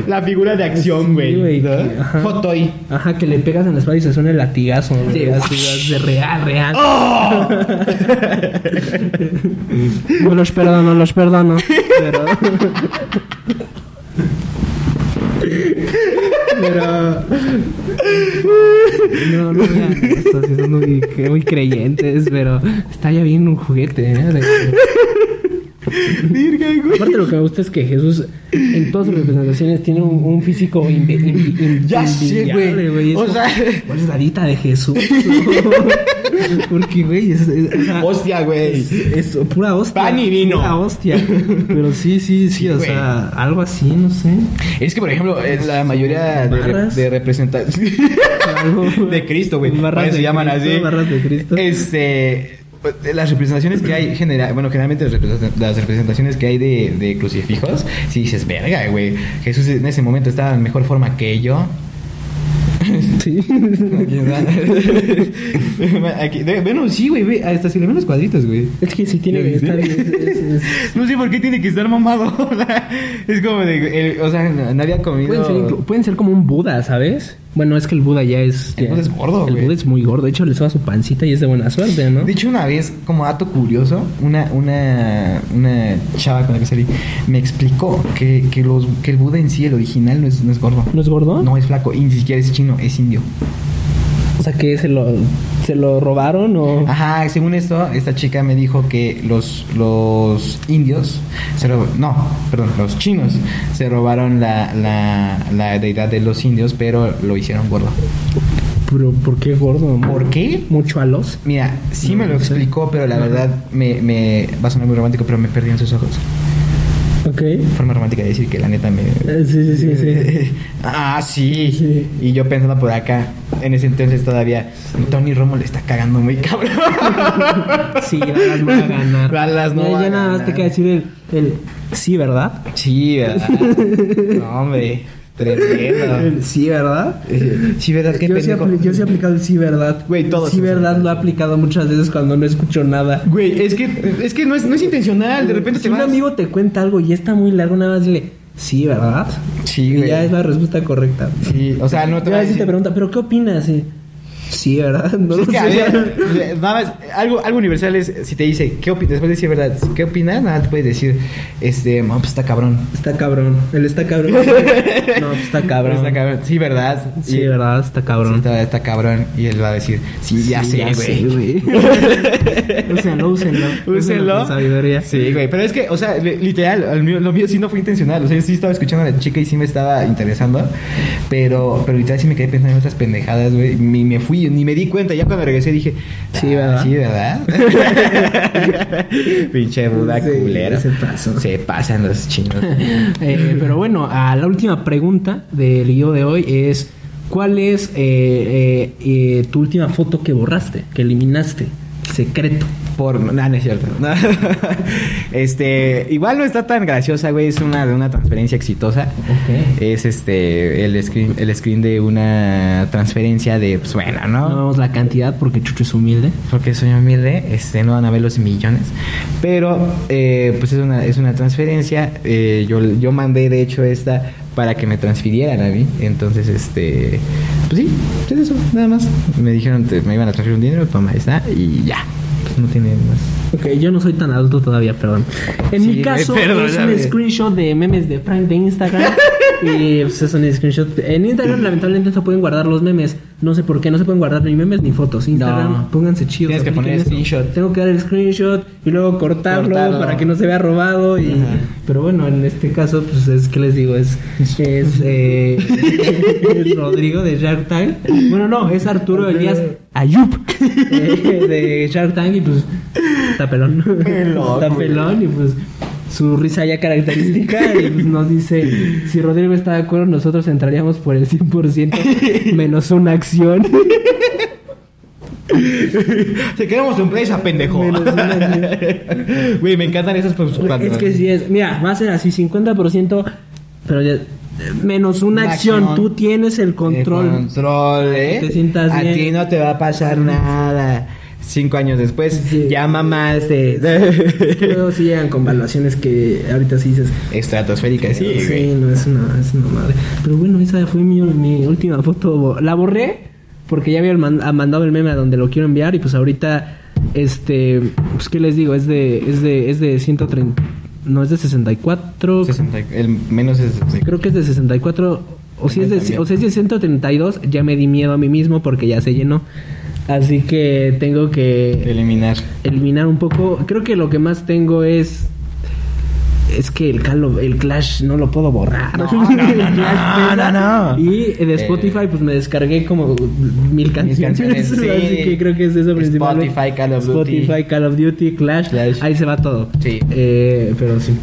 la, figura de acción, güey, Sí, ¿no? Fotoy. Ajá, que le pegas en la espalda y se suena el latigazo. güey, Sí. así, de real, real. ¡Oh! No los perdono, no los perdono. Pero... Pero. No, no vean esto, son muy, muy creyentes, pero está ya bien un juguete, ¿eh? Güey. Aparte lo que me gusta es que Jesús en todas sus representaciones tiene un, un físico Ya sé, güey. O como, sea- ¿Cuál es la dita de Jesús? Porque, güey, es, es- Hostia, güey. es, es pura hostia. Pan y vino. Pura hostia. Pero sí, sí, sí, Sí, o güey. sea, algo así, no sé. Es que, por ejemplo, eh, la mayoría de, de representantes de Cristo, güey. Barras se llaman Cristo, así. barras de Cristo. Este. Las representaciones que hay, genera, bueno, generalmente las representa- las representaciones que hay de, de crucifijos, si dices, verga, güey, Jesús en ese momento estaba en mejor forma que yo. Sí. Aquí bueno, sí, güey, ve, hasta si le ven los cuadritos, güey. Es que si tiene ¿Ya que estar bien. es- es- es- No sé por qué tiene que estar mamado. es como de, el- o sea, no había comido. Pueden ser, inclu- pueden ser como un Buda, ¿sabes? Bueno, es que el Buda ya es. El ya- Buda es gordo, El güey. Buda es muy gordo. De hecho, le soba su pancita y es de buena suerte, ¿no? De hecho, una vez, como dato curioso, una, una, una chava con la que salí me explicó que, que, los, que el Buda en sí, el original, no es, no es gordo. ¿No es gordo? No es flaco, y ni siquiera es chino, es indio. O sea, que se lo, se lo robaron o. Ajá, según esto, esta chica me dijo que los, los indios, se no, perdón, los chinos se robaron la, la, la deidad de los indios, pero lo hicieron gordo. Pero, ¿por qué gordo? ¿Por qué? ¿Mucho a los? Mira, sí No, me lo no sé. explicó, pero la verdad me, me va a sonar muy romántico, pero me perdí en sus ojos. Forma romántica de decir que la neta me... Eh, Sí, sí, sí, sí. ah, sí. Sí. Y yo pensando por acá, en ese entonces todavía, Tony Romo le está cagando muy cabrón. Sí, Dallas no va a ganar. Dallas no Ya- ya nada más te queda decir el, el sí, ¿verdad? Sí, ¿verdad? no, hombre, tremendo. Sí, ¿verdad? Sí, ¿verdad? Qué Yo sí, yo sí he aplicado el sí, ¿verdad? Güey, todos Sí, ¿verdad? Lo he aplicado muchas veces cuando no escucho nada. Güey, es que, es que no, es, no es intencional, de repente si te un vas... amigo te cuenta algo y está muy largo, nada más dile sí, ¿verdad? Sí, Y güey. ya es la respuesta correcta. Sí, o sea, no te Ya va a si te decir... pregunta, ¿pero qué opinas? Y, sí, ¿verdad? No Es lo que, ver, nada más, algo, algo universal es si te dice, ¿qué opinas? Después de decir verdad, ¿qué opinas? Nada, te puedes decir, este, no, pues está cabrón. Está cabrón. Él está cabrón. no, pues está cabrón. Está cabrón. Sí, ¿verdad? Sí, Y- ¿verdad? Está Sí, cabrón. está, está cabrón. Y él va a decir, sí, ya Sí, sé, güey. úsenlo, úsenlo. Úsenlo. sabiduría. Sí, güey. Pero es que, o sea, li- literal, mío- lo mío sí no fue intencional. O sea, yo sí estaba escuchando a la chica y sí me estaba interesando. Pero, pero literal sí me quedé pensando en otras pendejadas, güey. Ni me fui, ni me di cuenta. Ya cuando regresé dije, Sí, "Ah, ¿verdad? Sí, ¿verdad? Pinche Buda Sí, culero. se pasan los chinos. Eh, pero bueno, a la última pregunta del guion de hoy es: ¿Cuál es eh, eh, tu última foto que borraste, que eliminaste? Secreto. Por... No, no es cierto. Este... Igual no está tan graciosa, güey. Es una de una transferencia exitosa. Ok. Es este... El screen, el screen de una transferencia de... Pues bueno, ¿no? No vemos la cantidad porque Chucho es humilde. Porque soy humilde. Este... No van a ver los millones. Pero... eh, pues es una, es una transferencia. Eh, yo, yo mandé, de hecho, esta... Para que me transfirieran a mí. Entonces, este... Pues sí. Es eso. Nada más. Me dijeron... te- me iban a transferir un dinero. Toma, ahí está. Y ya. Pues no tiene más... Ok, yo no soy tan adulto todavía, perdón. En Sí, mi caso, es un screenshot de memes de Frank de Instagram. y pues es un screenshot. En Instagram, lamentablemente, no se pueden guardar los memes. No sé por qué, no se pueden guardar ni memes ni fotos. Instagram, No. pónganse chidos. Tienes que poner screenshot. Tengo que dar el screenshot y luego cortarlo, Cortarlo. para que no se vea robado. Y... Ajá. Pero bueno, en este caso, pues es que les digo, es, es, eh, es Rodrigo de Shark Tank. Bueno, no, es Arturo Elías Ayub eh, de Shark Tank y pues está pelón. Pelón, está güey. pelón y pues su risa ya característica y pues, nos dice, si Rodrigo está de acuerdo, nosotros entraríamos por el 100% menos una acción. Se quedamos tu empresa, pendejo. Menos una Güey, me encantan esas Es que sí es, mira, va a ser así 50%, pero ya, menos una, Una acción. acción. tú tienes el control. El control, ¿eh? Te sientas A bien. ti no te va a pasar nada. Cinco años después, Sí. ya. Es que luego sí llegan con valuaciones que ahorita sí dices, Estratosférica, sí, sí, no es una, es una madre. Pero bueno, esa fue mi, mi última foto. La borré porque ya había ha mandado el meme a donde lo quiero enviar y pues ahorita, este, pues qué les digo, es de, es de, es de 130, no es de 64. 60, el menos es. Creo que es de 64 O si, es de, o si es de 132, ya me di miedo a mí mismo porque ya se llenó. Así que tengo que eliminar. Eliminar un poco. Creo que lo que más tengo es es que el, Calo, el Clash no lo puedo borrar. No, no, no, no, Y de Spotify, pues me descargué como mil canciones. canciones sí. Así que creo que es eso principalmente. Spotify, Call of Duty. Spotify, Call of Duty, Clash. Ahí se va todo. Sí. Eh, pero sí.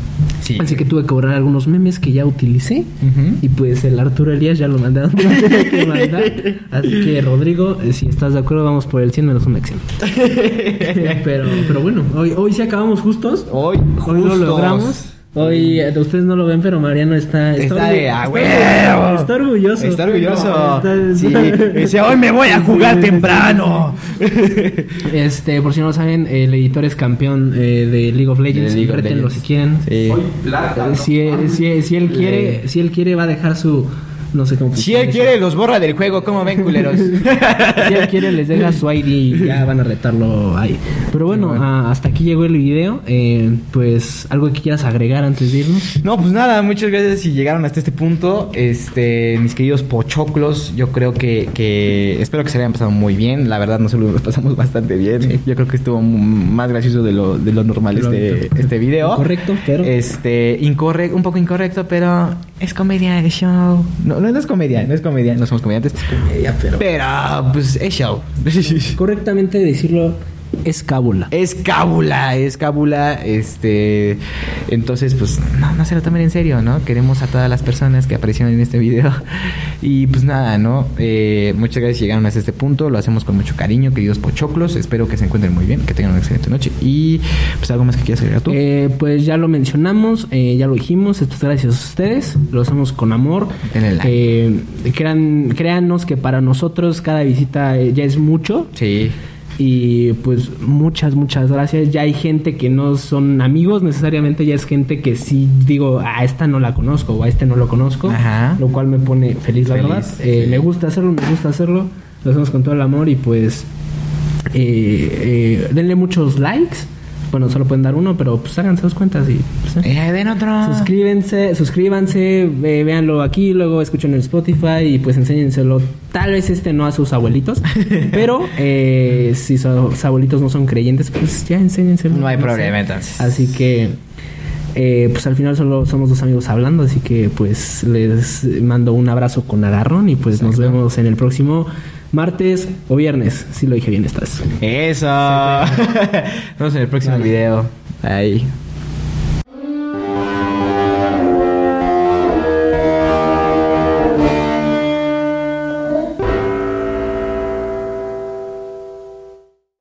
Sí. Así que tuve que borrar algunos memes que ya utilicé. Uh -huh. Y pues el Arturo Elías ya lo mandaron. que mandar. Así que, Rodrigo, eh, si estás de acuerdo, vamos por el 100 menos un acción. pero, pero bueno, hoy, hoy sí acabamos justos. Hoy, hoy lo logramos. Hoy ustedes no lo ven, pero Mariano está está, está, de, está, está, está orgulloso. Está orgulloso. Sí. Dice, hoy me voy a jugar temprano. Este, por si no lo saben, el editor es campeón eh, de League of Legends. League of Legends. si quieren. Sí. Hoy plata, ¿no? si, si, si, él quiere, si él quiere va a dejar su no sé cómo. Si él quiere, los borra del juego. ¿Cómo ven, culeros? si él quiere, les deja su ID y ya van a retarlo ahí. Pero bueno, ah, hasta aquí llegó el video. Eh, pues, ¿algo que quieras agregar antes de irnos? No, pues nada, muchas gracias si llegaron hasta este punto. Este, mis queridos pochoclos, yo creo que, que espero que se hayan pasado muy bien. La verdad, nosotros nos pasamos bastante bien. Yo creo que estuvo más gracioso de lo, de lo normal este, este video. Correcto, pero. Este, incorrecto, un poco incorrecto, pero es comedia, es show. No, no, no es comedia, no es comedia, no somos comediantes. Ya, pero. Pero, pues, es show. Correctamente decirlo es cábula. Es cábula, es cábula, este, entonces pues no, no se lo tomen en serio, ¿no? Queremos a todas las personas que aparecieron en este video y pues nada, ¿no? Eh, muchas gracias si llegaron hasta este punto, lo hacemos con mucho cariño, queridos pochoclos, espero que se encuentren muy bien, que tengan una excelente noche y pues algo más que quieras agregar tú. Eh, pues ya lo mencionamos, eh, ya lo dijimos, esto es gracias a ustedes, lo hacemos con amor. Like. Eh, crean, créanos que para nosotros cada visita eh, ya es mucho Sí, y pues muchas, muchas gracias. Ya hay gente que no son amigos necesariamente, ya es gente que sí digo, a esta no la conozco o a este no lo conozco, Ajá. lo cual me pone feliz, la Feliz, verdad. Eh. Me gusta hacerlo, me gusta hacerlo, lo hacemos con todo el amor y pues eh, eh, denle muchos likes. Bueno, solo pueden dar uno, pero pues háganse dos cuentas y pues, eh. eh, den otro. Suscríbanse, suscríbanse, eh, véanlo aquí, luego escuchen en Spotify y pues enséñenselo. Tal vez este no a sus abuelitos, pero eh, si sus abuelitos no son creyentes, pues ya enséñenselo. No hay problema entonces. Así que, eh, pues al final solo somos dos amigos hablando, así que pues les mando un abrazo con agarrón y pues nos vemos en el próximo martes o viernes, si lo dije bien vez. Eso. Nos vemos en el próximo Vale. video. Bye.